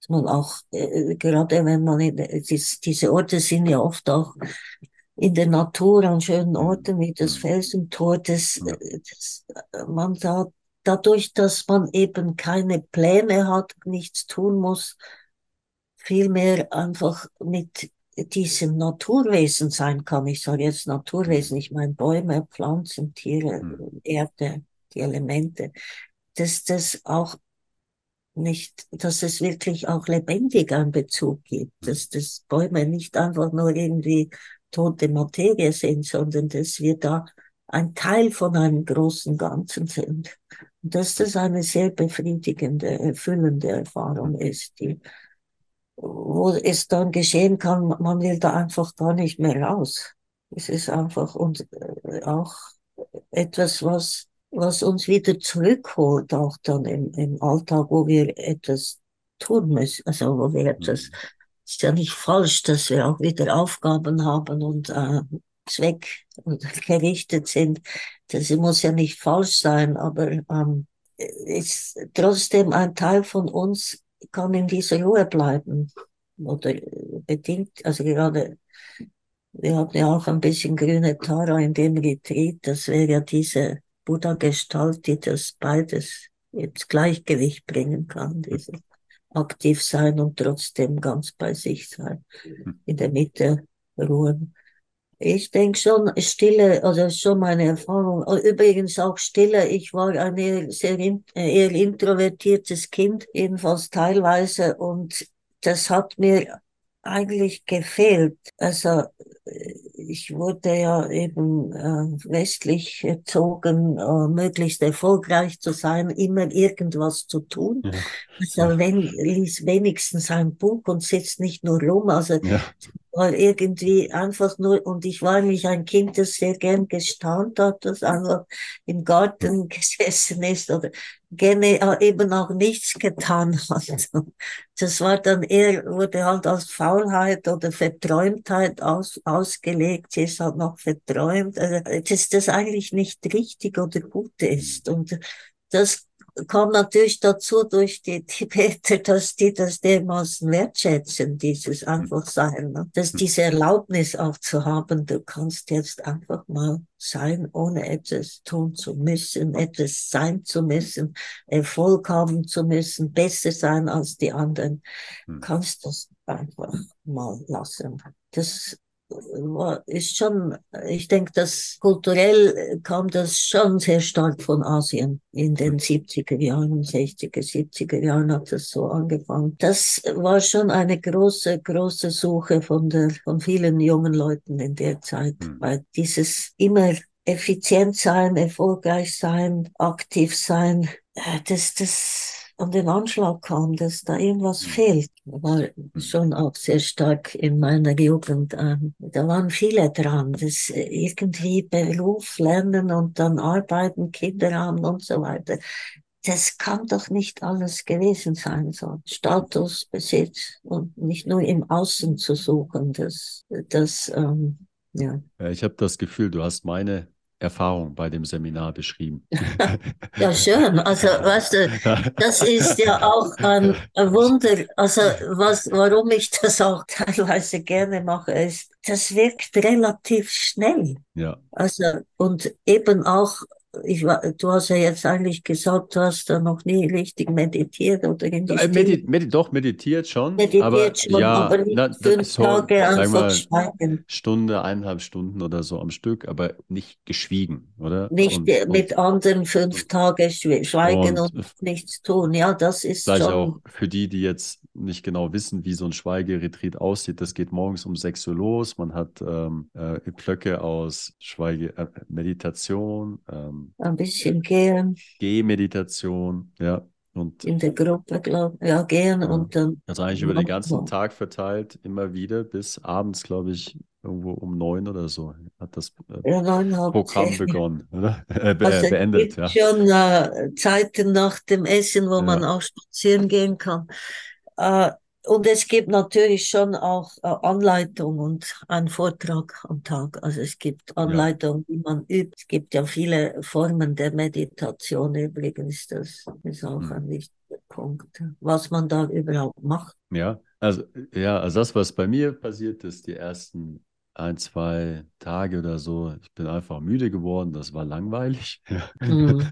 dass man auch, äh, gerade wenn man, in, ist, diese Orte sind ja oft auch in der Natur an schönen Orten wie das Felsentor, dass, dass man da dadurch, dass man eben keine Pläne hat, nichts tun muss, vielmehr einfach mit diesem Naturwesen sein kann. Ich sage jetzt Naturwesen, ich meine Bäume, Pflanzen, Tiere, mhm. Erde, die Elemente, dass das auch nicht, dass es wirklich auch lebendig einen Bezug gibt, hm. dass das Bäume nicht einfach nur irgendwie tote Materie sind, sondern dass wir da ein Teil von einem großen Ganzen sind dass das eine sehr befriedigende, erfüllende Erfahrung ist, die, wo es dann geschehen kann, man will da einfach gar nicht mehr raus. Es ist einfach und äh, auch etwas, was, was uns wieder zurückholt, auch dann im, im Alltag, wo wir etwas tun müssen, also wo wir etwas, mhm. ist ja nicht falsch, dass wir auch wieder Aufgaben haben und äh, Zweck und gerichtet sind. Das muss ja nicht falsch sein, aber ähm, ist trotzdem ein Teil von uns kann in dieser Ruhe bleiben oder bedingt, also gerade wir haben ja auch ein bisschen grüne Tara in dem Retreat, das wäre ja diese Buddha-Gestalt, die das beides ins Gleichgewicht bringen kann, diese aktiv sein und trotzdem ganz bei sich sein, hm. in der Mitte ruhen. Ich denke schon, Stille, also schon meine Erfahrung. Übrigens auch Stille. Ich war ein eher, sehr eher introvertiertes Kind, jedenfalls teilweise. Und das hat mir eigentlich gefehlt. Also ich wurde ja eben äh, westlich erzogen, äh, möglichst erfolgreich zu sein, immer irgendwas zu tun. Ja. Also wenn lies wenigstens ein Buch und sitzt nicht nur rum. Also ja war irgendwie einfach nur, und ich war nicht ein Kind, das sehr gern gestaunt hat, das einfach im Garten gesessen ist oder eben auch nichts getan hat. Das war dann eher, wurde halt als Faulheit oder Verträumtheit aus, ausgelegt. Sie ist halt noch verträumt. Also, dass das eigentlich nicht richtig oder gut ist. Und das kam natürlich dazu durch die Tibeter, dass die das dermaßen wertschätzen, dieses hm. einfach sein. Ne? Dass hm. diese Erlaubnis auch zu haben, du kannst jetzt einfach mal sein, ohne etwas tun zu müssen, etwas sein zu müssen, Erfolg haben zu müssen, besser sein als die anderen. Hm. Kannst das einfach mal lassen. Das ist schon, ich denke, dass kulturell kam das schon sehr stark von Asien. In den 70er Jahren, 60er, 70er Jahren hat das so angefangen. Das war schon eine große, große Suche von der, von vielen jungen Leuten in der Zeit, mhm. weil dieses immer effizient sein, erfolgreich sein, aktiv sein, äh, das, das an den Anschlag kam, dass da irgendwas hm. fehlt. War schon auch sehr stark in meiner Jugend. Ähm, da waren viele dran, das irgendwie Beruf lernen und dann arbeiten, Kinder haben und so weiter. Das kann doch nicht alles gewesen sein, so Status, Besitz und nicht nur im Außen zu suchen. Das, das ähm, ja ich habe das Gefühl, du hast meine Erfahrung bei dem Seminar beschrieben. Ja, schön. Also, weißt du, das ist ja auch ein, Wunder. Also, was, warum ich das auch teilweise gerne mache, ist, das wirkt relativ schnell. Ja. Also, und eben auch ich, du hast ja jetzt eigentlich gesagt, du hast da noch nie richtig meditiert oder in die äh, Medi Medi Doch, meditiert schon. Meditiert aber, schon, ja, aber nicht na, fünf so, Tage einfach schweigen. Stunde, eineinhalb Stunden oder so am Stück, aber nicht geschwiegen, oder? Nicht und, mit und, anderen fünf Tage schweigen und, und, nichts tun. Ja, das ist schon... auch für die, die jetzt nicht genau wissen, wie so ein Schweigeretreat aussieht. Das geht morgens um 6 Uhr los. Man hat ähm, äh, Blöcke aus Schweige, äh, Meditation, ähm, ein bisschen gehen. Gehmeditation, ja. Und in der Gruppe, glaube ich, ja, gehen ja. und dann. Also eigentlich über den ganzen Tag verteilt, immer wieder, bis abends, glaube ich, irgendwo um neun oder so hat das äh, ja, Programm begonnen, oder? Äh, be also beendet, ja. schon äh, Zeiten nach dem Essen, wo ja. man auch spazieren gehen kann. Äh, und es gibt natürlich schon auch äh, Anleitung und einen Vortrag am Tag. Also es gibt Anleitung, ja. wie man übt. Es gibt ja viele Formen der Meditation übrigens. Das ist auch mhm. ein wichtiger Punkt, was man da überhaupt macht. Ja, also ja, also das, was bei mir passiert ist, die ersten ein, zwei Tage oder so. Ich bin einfach müde geworden. Das war langweilig. Mhm.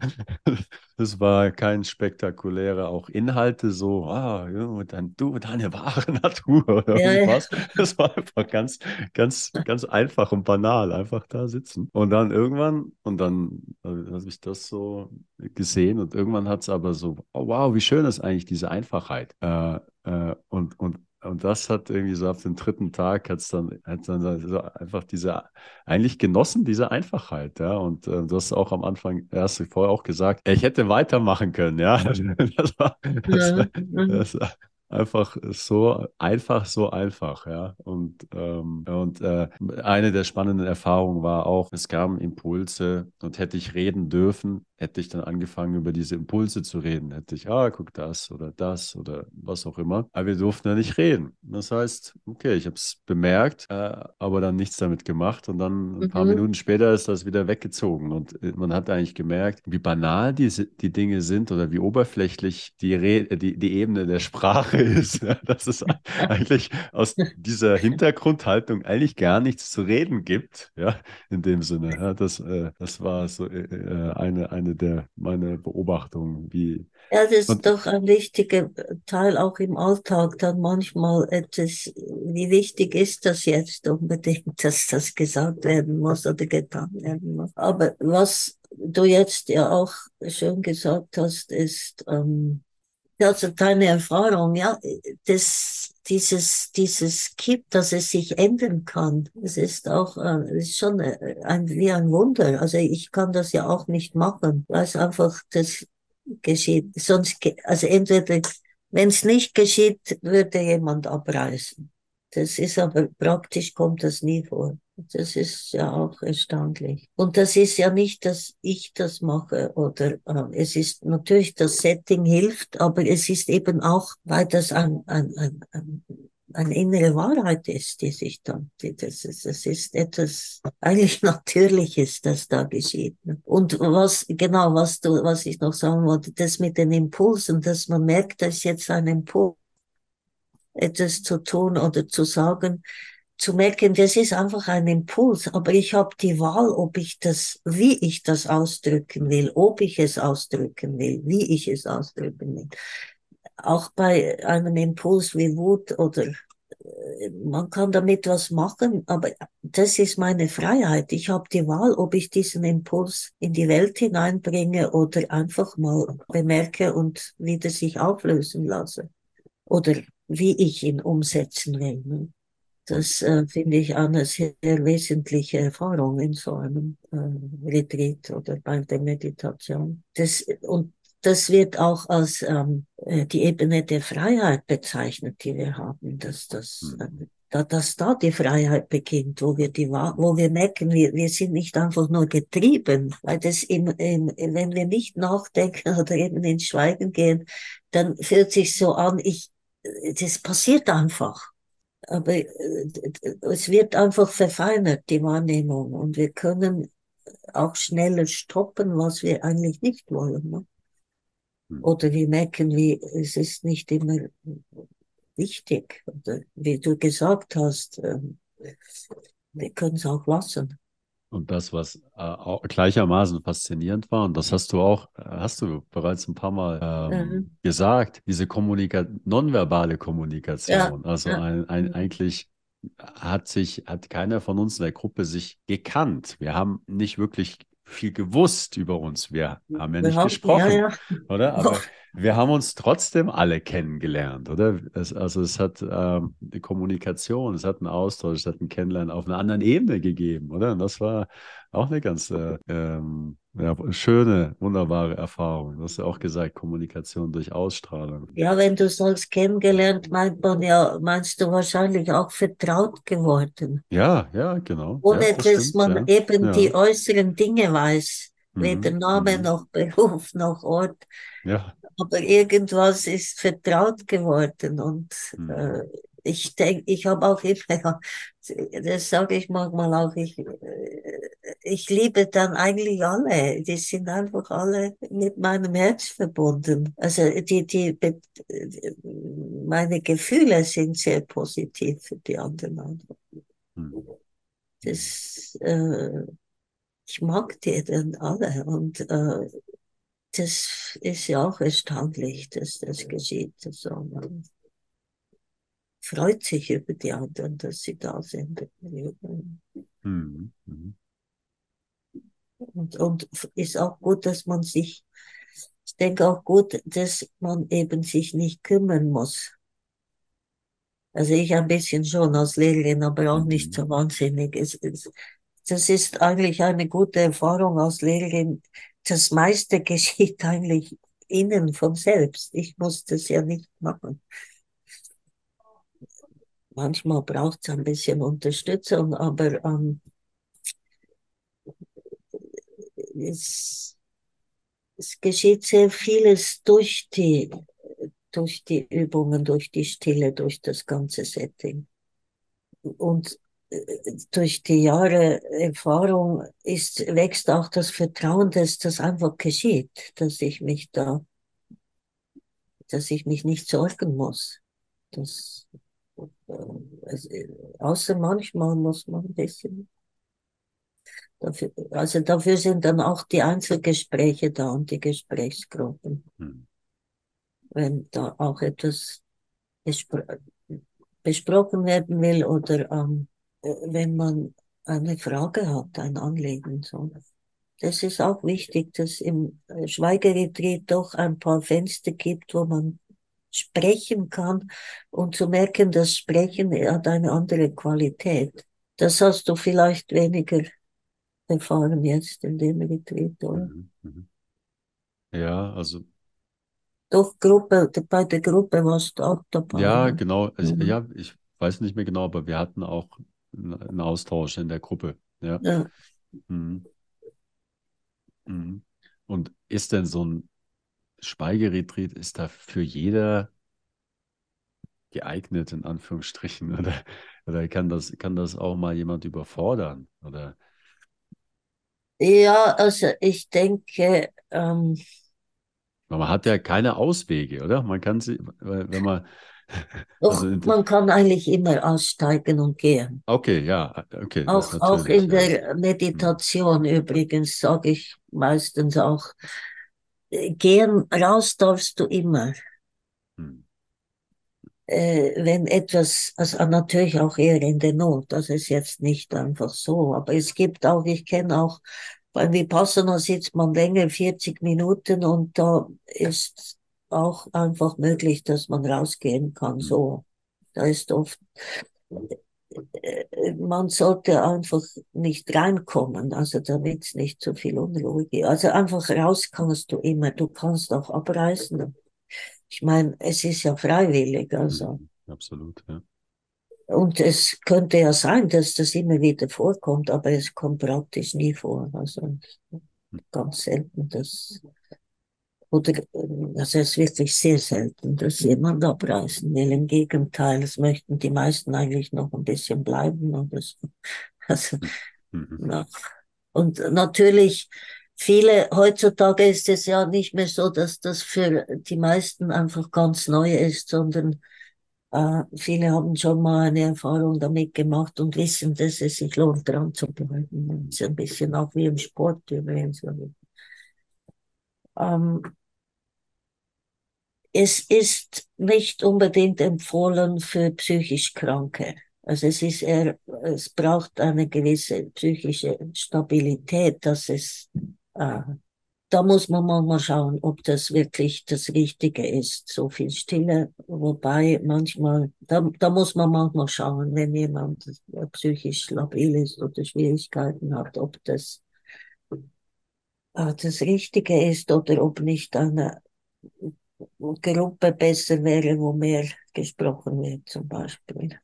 Das war kein spektakulärer, auch Inhalte so, ah, ja, dann du, deine wahre Natur oder ja, irgendwas. Das war einfach ganz, ganz, ganz einfach und banal, einfach da sitzen. Und dann irgendwann, und dann habe ich das so gesehen und irgendwann hat es aber so, oh, wow, wie schön ist eigentlich diese Einfachheit. Äh, äh, und, und und das hat irgendwie so auf den dritten Tag hat es dann, hat's dann so einfach diese, eigentlich genossen, diese Einfachheit, ja. Und äh, du hast auch am Anfang erst vorher auch gesagt, ich hätte weitermachen können, ja. Das war, das, ja. das, das, einfach so einfach, so einfach, ja. Und, ähm, und äh, eine der spannenden Erfahrungen war auch, es kamen Impulse und hätte ich reden dürfen, hätte ich dann angefangen, über diese Impulse zu reden. Hätte ich, ah, guck das oder das oder was auch immer. Aber wir durften ja nicht reden. Das heißt, okay, ich habe es bemerkt, äh, aber dann nichts damit gemacht. Und dann ein mhm. paar Minuten später ist das wieder weggezogen. Und äh, man hat eigentlich gemerkt, wie banal diese, die Dinge sind oder wie oberflächlich die, Re die, die Ebene der Sprache ist. Dass es eigentlich aus dieser Hintergrundhaltung eigentlich gar nichts zu reden gibt. Ja, in dem Sinne. Ja, das, äh, das war so äh, äh eine, eine eine der meine Beobachtungen, wie ja, das ist doch ein wichtiger Teil auch im Alltag, dann manchmal etwas, wie wichtig ist das jetzt unbedingt, dass das gesagt werden muss oder getan werden muss. Aber was du jetzt ja auch schön gesagt hast, ist, ähm, also deine Erfahrung, ja, das, dieses, dieses gibt, dass es sich ändern kann. Es ist auch, äh, ist schon äh, ein, wie ein Wunder. Also ich kann das ja auch nicht machen, weil es einfach das geschieht. Sonst, also entweder, wenn es nicht geschieht, würde jemand abreißen. Das ist aber praktisch kommt das nie vor. Das ist ja auch erstaunlich. Und das ist ja nicht, dass ich das mache oder äh, es ist natürlich, das Setting hilft, aber es ist eben auch, weil das ein, ein, ein, ein eine innere Wahrheit ist, die sich dann, die, das, ist, das ist etwas eigentlich Natürliches, das da geschieht. Und was, genau, was du, was ich noch sagen wollte, das mit den Impulsen, dass man merkt, dass jetzt ein Impuls, etwas zu tun oder zu sagen, zu merken, das ist einfach ein Impuls, aber ich habe die Wahl, ob ich das, wie ich das ausdrücken will, ob ich es ausdrücken will, wie ich es ausdrücken will. Auch bei einem Impuls wie Wut oder äh, man kann damit was machen, aber das ist meine Freiheit. Ich habe die Wahl, ob ich diesen Impuls in die Welt hineinbringe oder einfach mal bemerke und wieder sich auflösen lasse. Oder wie ich ihn umsetzen will. Das äh, finde ich eine sehr wesentliche Erfahrung in so einem äh, Retreat oder bei der Meditation. Das, und das wird auch als ähm, äh, die Ebene der Freiheit bezeichnet, die wir haben, dass das mhm. äh, dass da die Freiheit beginnt, wo wir die, wo wir merken, wir, wir sind nicht einfach nur getrieben, weil das im, im, wenn wir nicht nachdenken oder eben ins Schweigen gehen, dann fühlt sich so an, ich, äh, das passiert einfach aber äh, es wird einfach verfeinert, die Wahrnehmung. Und wir können auch schneller stoppen, was wir eigentlich nicht wollen. Ne? Hm. Oder wir merken, wie es ist nicht immer wichtig. Oder wie du gesagt hast, ähm, wir können es auch lassen. Und das, was äh, gleichermaßen faszinierend war, und das hast du auch, äh, hast du bereits ein paar Mal ähm, Mhm. gesagt, diese Kommunika nonverbale Kommunikation. Also ja. ein, ein, eigentlich hat sich, hat keiner von uns in der Gruppe sich gekannt. Wir haben nicht wirklich viel gewusst über uns. Wir haben ja nicht haben- gesprochen, Ja, ja. oder? Aber wir haben uns trotzdem alle kennengelernt, oder? Es, also es hat ähm, eine Kommunikation, es hat einen Austausch, es hat ein Kennenlernen auf einer anderen Ebene gegeben, oder? Und das war auch eine ganz äh, ähm, ja, schöne, wunderbare Erfahrung. Du hast ja auch gesagt, Kommunikation durch Ausstrahlung. Ja, wenn du sagst kennengelernt, meint man ja, meinst du wahrscheinlich auch vertraut geworden. Ja, ja, genau. Ohne ja, dass stimmt, man ja. eben die äußeren Dinge weiß. Mhm, Weder Name mhm. noch Beruf noch Ort. Ja. Aber irgendwas ist vertraut geworden. Und Mhm. äh, ich denke, ich habe auch immer, das sage ich manchmal auch, ich, äh, ich liebe dann eigentlich alle. Die sind einfach alle mit meinem Herz verbunden. Also die, die, meine Gefühle sind sehr positiv für die anderen. Mhm. Das, äh, ich mag die dann alle und äh, das ist ja auch erstaunlich, dass das geschieht. Also man freut sich über die anderen, dass sie da sind. Mhm. Mhm. Und, und ist auch gut, dass man sich, ich denke auch gut, dass man eben sich nicht kümmern muss. Also ich ein bisschen schon als Lehrerin, aber auch nicht Mhm. so wahnsinnig. Es, es, das ist eigentlich eine gute Erfahrung als Lehrerin. Das meiste geschieht eigentlich innen von selbst. Ich muss das ja nicht machen. Manchmal braucht es ein bisschen Unterstützung, aber ähm, es, es geschieht sehr vieles durch die, durch die Übungen, durch die Stille, durch das ganze Setting. Und durch die Jahre Erfahrung ist, wächst auch das Vertrauen, dass das einfach geschieht, dass ich mich da, dass ich mich nicht sorgen muss. Das, also, außer manchmal muss man ein bisschen Dafür, also dafür sind dann auch die Einzelgespräche da und die Gesprächsgruppen, Mhm. wenn da auch etwas bespro besprochen werden will oder ähm, äh, wenn man eine Frage hat, ein Anliegen. So. Das ist auch wichtig, dass im äh, Schweigeretreat doch ein paar Fenster gibt, wo man sprechen kann und zu merken, das Sprechen hat eine andere Qualität. Das hast du vielleicht weniger erfahren jetzt in dem Retreat, oder? Mhm. Mhm. Ja, also Doch, Gruppe, bei der Gruppe warst du auch dabei. Ja, ne? genau. Also, Mhm. ja, ich weiß nicht mehr genau, aber wir hatten auch einen Austausch in der Gruppe. Ja. Ja. Mhm. Mhm. Und ist denn so ein Schweigeretreat, ist da für jeder geeignet, in Anführungsstrichen? Oder, oder kann das, kann das auch mal jemand überfordern? Oder Ja, also ich denke, ähm, man hat ja keine Auswege, oder? Man kann sie, wenn man, doch, also man kann eigentlich immer aussteigen und gehen. okay, ja, okay, Auch, auch in der Meditation übrigens sage ich meistens auch, äh, gehen raus darfst du immer. Hm. Äh, wenn etwas, also natürlich auch eher in der Not, das ist jetzt nicht einfach so, aber es gibt auch, ich kenne auch, beim Vipassana sitzt man länger, 40 Minuten und da ist auch einfach möglich, dass man rausgehen kann, Hm. so. Da ist oft, äh, man sollte einfach nicht reinkommen, also damit es nicht zu viel Unruhe gibt. Also einfach raus kannst du immer, du kannst auch abreisen. Ich meine, es ist ja freiwillig, also. Mhm. Absolut, ja. Und es könnte ja sein, dass das immer wieder vorkommt, aber es kommt praktisch nie vor. Also ganz selten, dass, oder, also es ist wirklich sehr selten, dass jemand abreisen will. Im Gegenteil, es möchten die meisten eigentlich noch ein bisschen bleiben. Und das, also, Mhm. na, Und natürlich, viele, heutzutage ist es ja nicht mehr so, dass das für die meisten einfach ganz neu ist, sondern äh, viele haben schon mal eine Erfahrung damit gemacht und wissen, dass es sich lohnt, dran zu bleiben. Das ist ein bisschen auch wie im Sport übrigens. Ähm, es ist nicht unbedingt empfohlen für psychisch Kranke. Also es ist eher, es braucht eine gewisse psychische Stabilität, dass es, äh, da muss man mal schauen, ob das wirklich das Richtige ist. So viel Stille, wobei manchmal, da, da muss man manchmal schauen, wenn jemand psychisch labil ist oder Schwierigkeiten hat, ob das äh, das Richtige ist oder ob nicht eine Gruppe besser wäre, wo mehr gesprochen wird, zum Beispiel.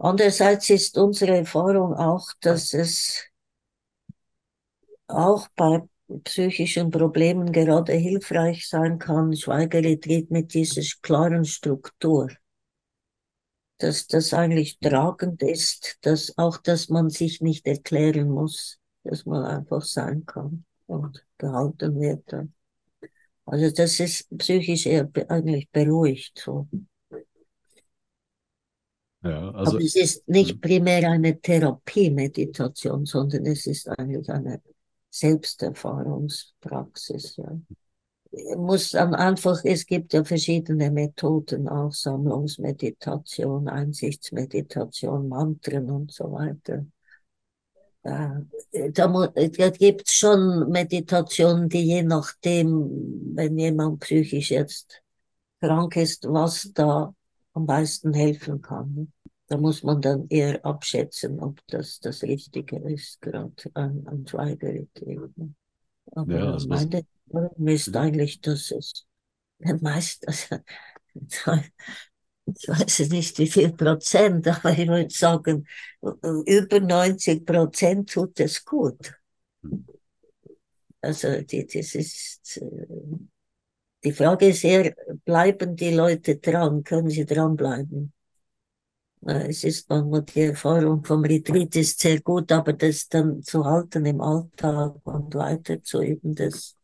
Andererseits ist unsere Erfahrung auch, dass es auch bei psychischen Problemen gerade hilfreich sein kann, Schweigeretreat mit dieser klaren Struktur. Dass das eigentlich tragend ist, dass auch, dass man sich nicht erklären muss, dass man einfach sein kann und gehalten wird. Also das ist psychisch eher eigentlich beruhigt. So. Ja, also, Aber es ist nicht hm. primär eine Therapie-Meditation, sondern es ist eigentlich eine Selbsterfahrungspraxis. Ja. Muss am einfach, es gibt ja verschiedene Methoden, auch Sammlungsmeditation, Einsichtsmeditation, Mantren und so weiter. Da, da, da gibt es schon Meditationen, die je nachdem, wenn jemand psychisch jetzt krank ist, was da am meisten helfen kann. Da muss man dann eher abschätzen, ob das das Richtige ist, gerade an, an Schweigeretreat. Aber ja, meine Erfahrung ist mhm. eigentlich, dass es meist, also, ich weiß nicht wie viel Prozent, aber ich würde sagen, über 90 Prozent tut es gut. Also die, das ist, äh, die Frage ist eher, bleiben die Leute dran? Können sie dranbleiben? Es ist manchmal die Erfahrung vom Retreat ist sehr gut, aber das dann zu halten im Alltag und weiter zu üben, das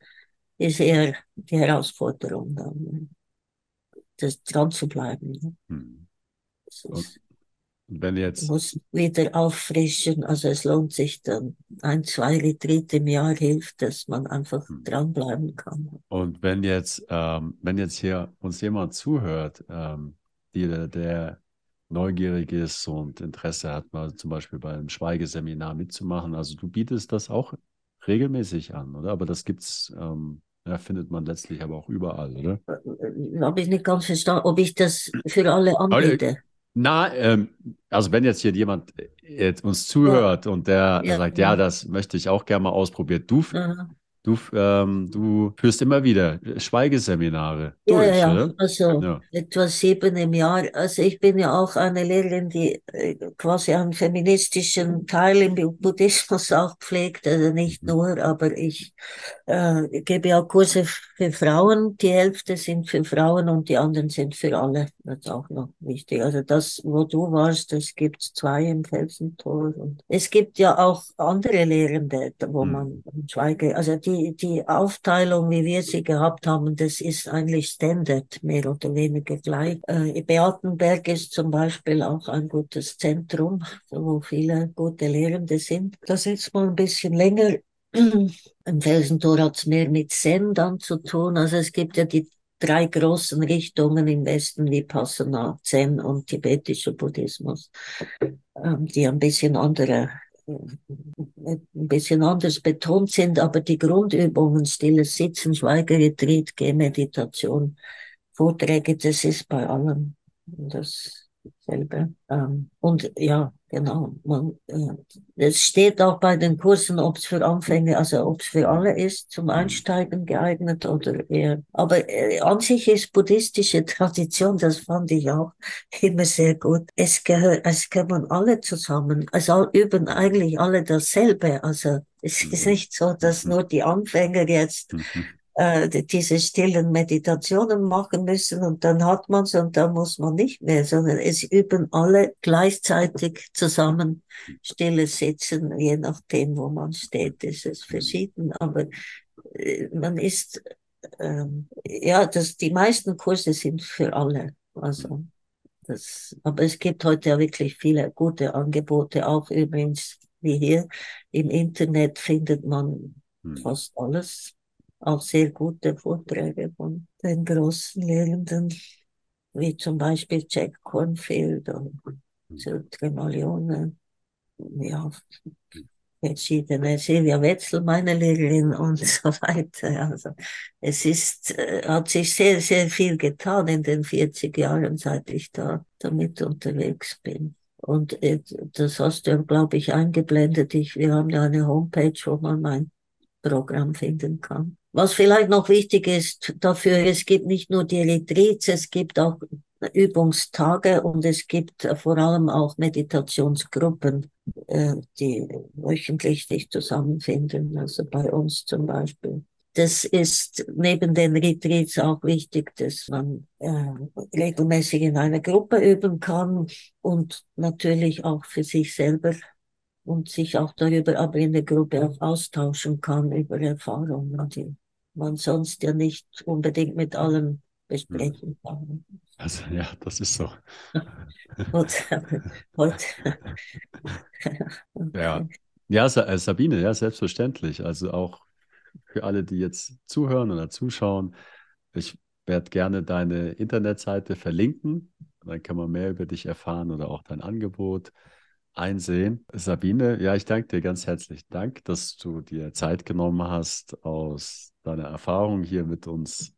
ist eher die Herausforderung dann, das dran zu bleiben. Hm. Und wenn jetzt muss wieder auffrischen, also es lohnt sich dann ein, zwei Retreat im Jahr hilft, dass man einfach hm. dranbleiben kann. Und wenn jetzt, ähm, wenn jetzt hier uns jemand zuhört, ähm, die, der neugierig ist und Interesse hat, mal zum Beispiel bei einem Schweigeseminar mitzumachen. Also du bietest das auch regelmäßig an, oder? Aber das gibt's, ähm, ja, findet man letztlich aber auch überall, oder? Äh, Habe ich nicht ganz verstanden, ob ich das für alle anbiete. Na, ähm, also wenn jetzt hier jemand jetzt uns zuhört ja. und der ja, sagt, ja, das möchte ich auch gerne mal ausprobieren. Du, Aha. Du, ähm, du führst immer wieder Schweigeseminare durch, ja, ja, oder? also ja. etwa sieben im Jahr. Also ich bin ja auch eine Lehrerin, die äh, quasi einen feministischen Teil im Buddhismus auch pflegt, also nicht mhm. nur, aber ich äh, gebe auch Kurse für Frauen. Die Hälfte sind für Frauen und die anderen sind für alle. Das ist auch noch wichtig. Also das, wo du warst, es gibt zwei im Felsentor. Und es gibt ja auch andere Lehrende, wo mhm. man Schweige, also die die, Aufteilung, wie wir sie gehabt haben, das ist eigentlich Standard, mehr oder weniger gleich. Äh, Beatenberg ist zum Beispiel auch ein gutes Zentrum, wo viele gute Lehrende sind. Das ist mal ein bisschen länger. Im Felsentor hat es mehr mit Zen dann zu tun. Also es gibt ja die drei großen Richtungen im Westen, Vipassana, Zen und tibetischer Buddhismus, ähm, die ein bisschen andere ein bisschen anders betont sind, aber die Grundübungen, stilles Sitzen, Schweigeretreat, Gehmeditation, Vorträge, das ist bei allen dasselbe. Ähm, und ja, Genau. Man, äh, es steht auch bei den Kursen, ob es für Anfänger, also ob es für alle ist, zum Einsteigen geeignet oder eher. Aber äh, an sich ist buddhistische Tradition, das fand ich auch immer sehr gut. Es gehört, es gehören alle zusammen. Also üben eigentlich alle dasselbe. Also es ist nicht so, dass nur die Anfänger jetzt äh, diese stillen Meditationen machen müssen und dann hat man es und dann muss man nicht mehr, sondern es üben alle gleichzeitig zusammen stilles Sitzen, je nachdem, wo man steht, ist es verschieden, aber äh, man ist, ähm, ja, das, die meisten Kurse sind für alle, also das, aber es gibt heute ja wirklich viele gute Angebote, auch übrigens wie hier. Im Internet findet man hm. fast alles auch sehr gute Vorträge von den großen Lehrenden, wie zum Beispiel Jack Cornfield und Tremalione, ja, verschiedene Silvia Wetzel, meine Lehrerin und so weiter. Also es ist, äh, hat sich sehr, sehr viel getan in den 40 Jahren, seit ich da damit unterwegs bin. Und äh, das hast du, glaube ich, eingeblendet. Ich, wir haben ja eine Homepage, wo man mein Programm finden kann. Was vielleicht noch wichtig ist dafür, es gibt nicht nur die Retreats, es gibt auch Übungstage und es gibt vor allem auch Meditationsgruppen, äh, die wöchentlich sich zusammenfinden, also bei uns zum Beispiel. Das ist neben den Retreats auch wichtig, dass man äh, regelmäßig in einer Gruppe üben kann und natürlich auch für sich selber und sich auch darüber aber in der Gruppe auch austauschen kann über Erfahrungen, man sonst ja nicht unbedingt mit allen besprechen kann. Also ja, das ist so. und, und, ja. ja, äh, Sabine, ja, selbstverständlich. Also auch für alle, die jetzt zuhören oder zuschauen, ich werde gerne deine Internetseite verlinken. Dann kann man mehr über dich erfahren oder auch dein Angebot einsehen. Sabine, ja, ich danke dir ganz herzlich Dank, dass du dir Zeit genommen hast, aus deiner Erfahrung hier mit uns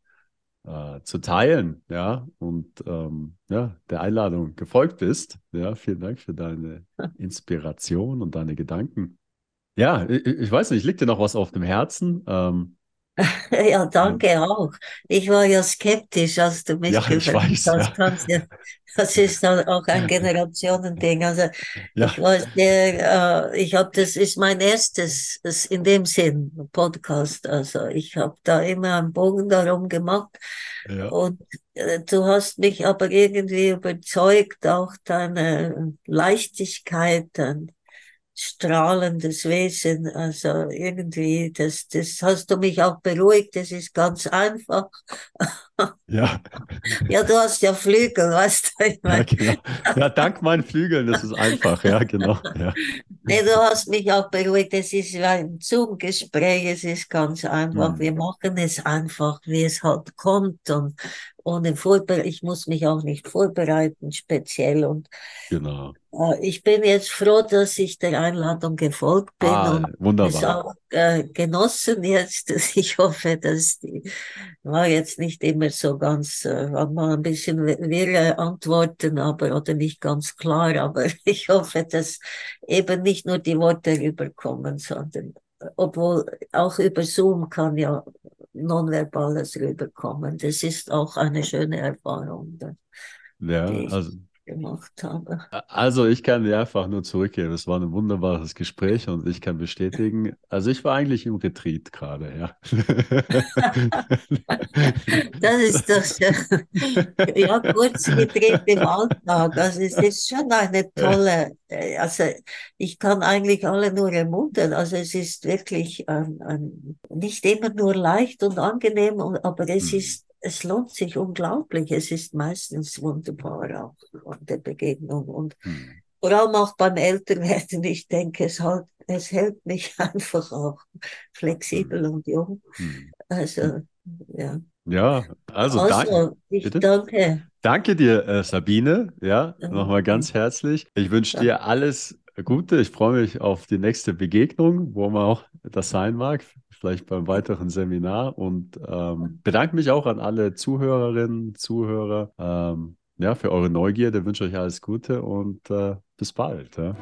äh, zu teilen, ja, und ähm, ja, der Einladung gefolgt bist. Ja, vielen Dank für deine Inspiration und deine Gedanken. Ja, ich, ich weiß nicht, liegt dir noch was auf dem Herzen? Ähm, Ja, danke auch. Ich war ja skeptisch, als du mich ja, ich weiß, hast. Ja. Das ist auch ein Generationending. Also ja. ich war sehr, äh, ich habe das ist mein erstes, das in dem Sinn Podcast. Also ich habe da immer einen Bogen darum gemacht ja. und äh, du hast mich aber irgendwie überzeugt, auch deine Leichtigkeit, dein strahlendes Wesen. Also irgendwie, das, das hast du mich auch beruhigt. Das ist ganz einfach. Ja. Ja, du hast ja Flügel, weißt du? Ich mein. ja, genau. ja, dank meinen Flügeln, das ist einfach. Ja, genau. Ja. Nee, du hast mich auch beruhigt. Es ist ein Zoom-Gespräch. Es ist ganz einfach. Mhm. Wir machen es einfach, wie es halt kommt und ohne Vorbereitung. Ich muss mich auch nicht vorbereiten, speziell. Und genau. Äh, ich bin jetzt froh, dass ich der Einladung gefolgt bin ah, und wunderbar. es auch äh, genossen jetzt. Ich hoffe, dass die war jetzt nicht immer so ganz, äh, hat man ein bisschen wirre Antworten, aber oder nicht ganz klar. Aber ich hoffe, dass eben nicht nur die Worte rüberkommen, sondern obwohl auch über Zoom kann ja nonverbales rüberkommen. Das ist auch eine schöne Erfahrung. Ja, also gemacht habe. Also ich kann dir einfach nur zurückgeben. Es war ein wunderbares Gespräch und ich kann bestätigen, also ich war eigentlich im Retreat gerade, ja. das ist doch schön. Ja, kurz Retreat im Alltag. Also es ist schon eine tolle, also ich kann eigentlich alle nur ermuntern. Also es ist wirklich ein, ein, nicht immer nur leicht und angenehm, aber es hm. ist es lohnt sich unglaublich. Es ist meistens wunderbar auch an der Begegnung und hm. vor allem auch beim Älterwerden. Ich denke, es, halt, es hält mich einfach auch flexibel hm. und jung. Hm. Also, ja. Ja, also, also danke. Ich Bitte? danke. Danke dir, äh, Sabine. Ja, nochmal ganz herzlich. Ich wünsche dir alles Gute. Ich freue mich auf die nächste Begegnung, wo man auch das sein mag vielleicht beim weiteren Seminar und ähm, bedanke mich auch an alle Zuhörerinnen, Zuhörer ähm, ja, für eure Neugierde, wünsche euch alles Gute und äh, bis bald. Ja.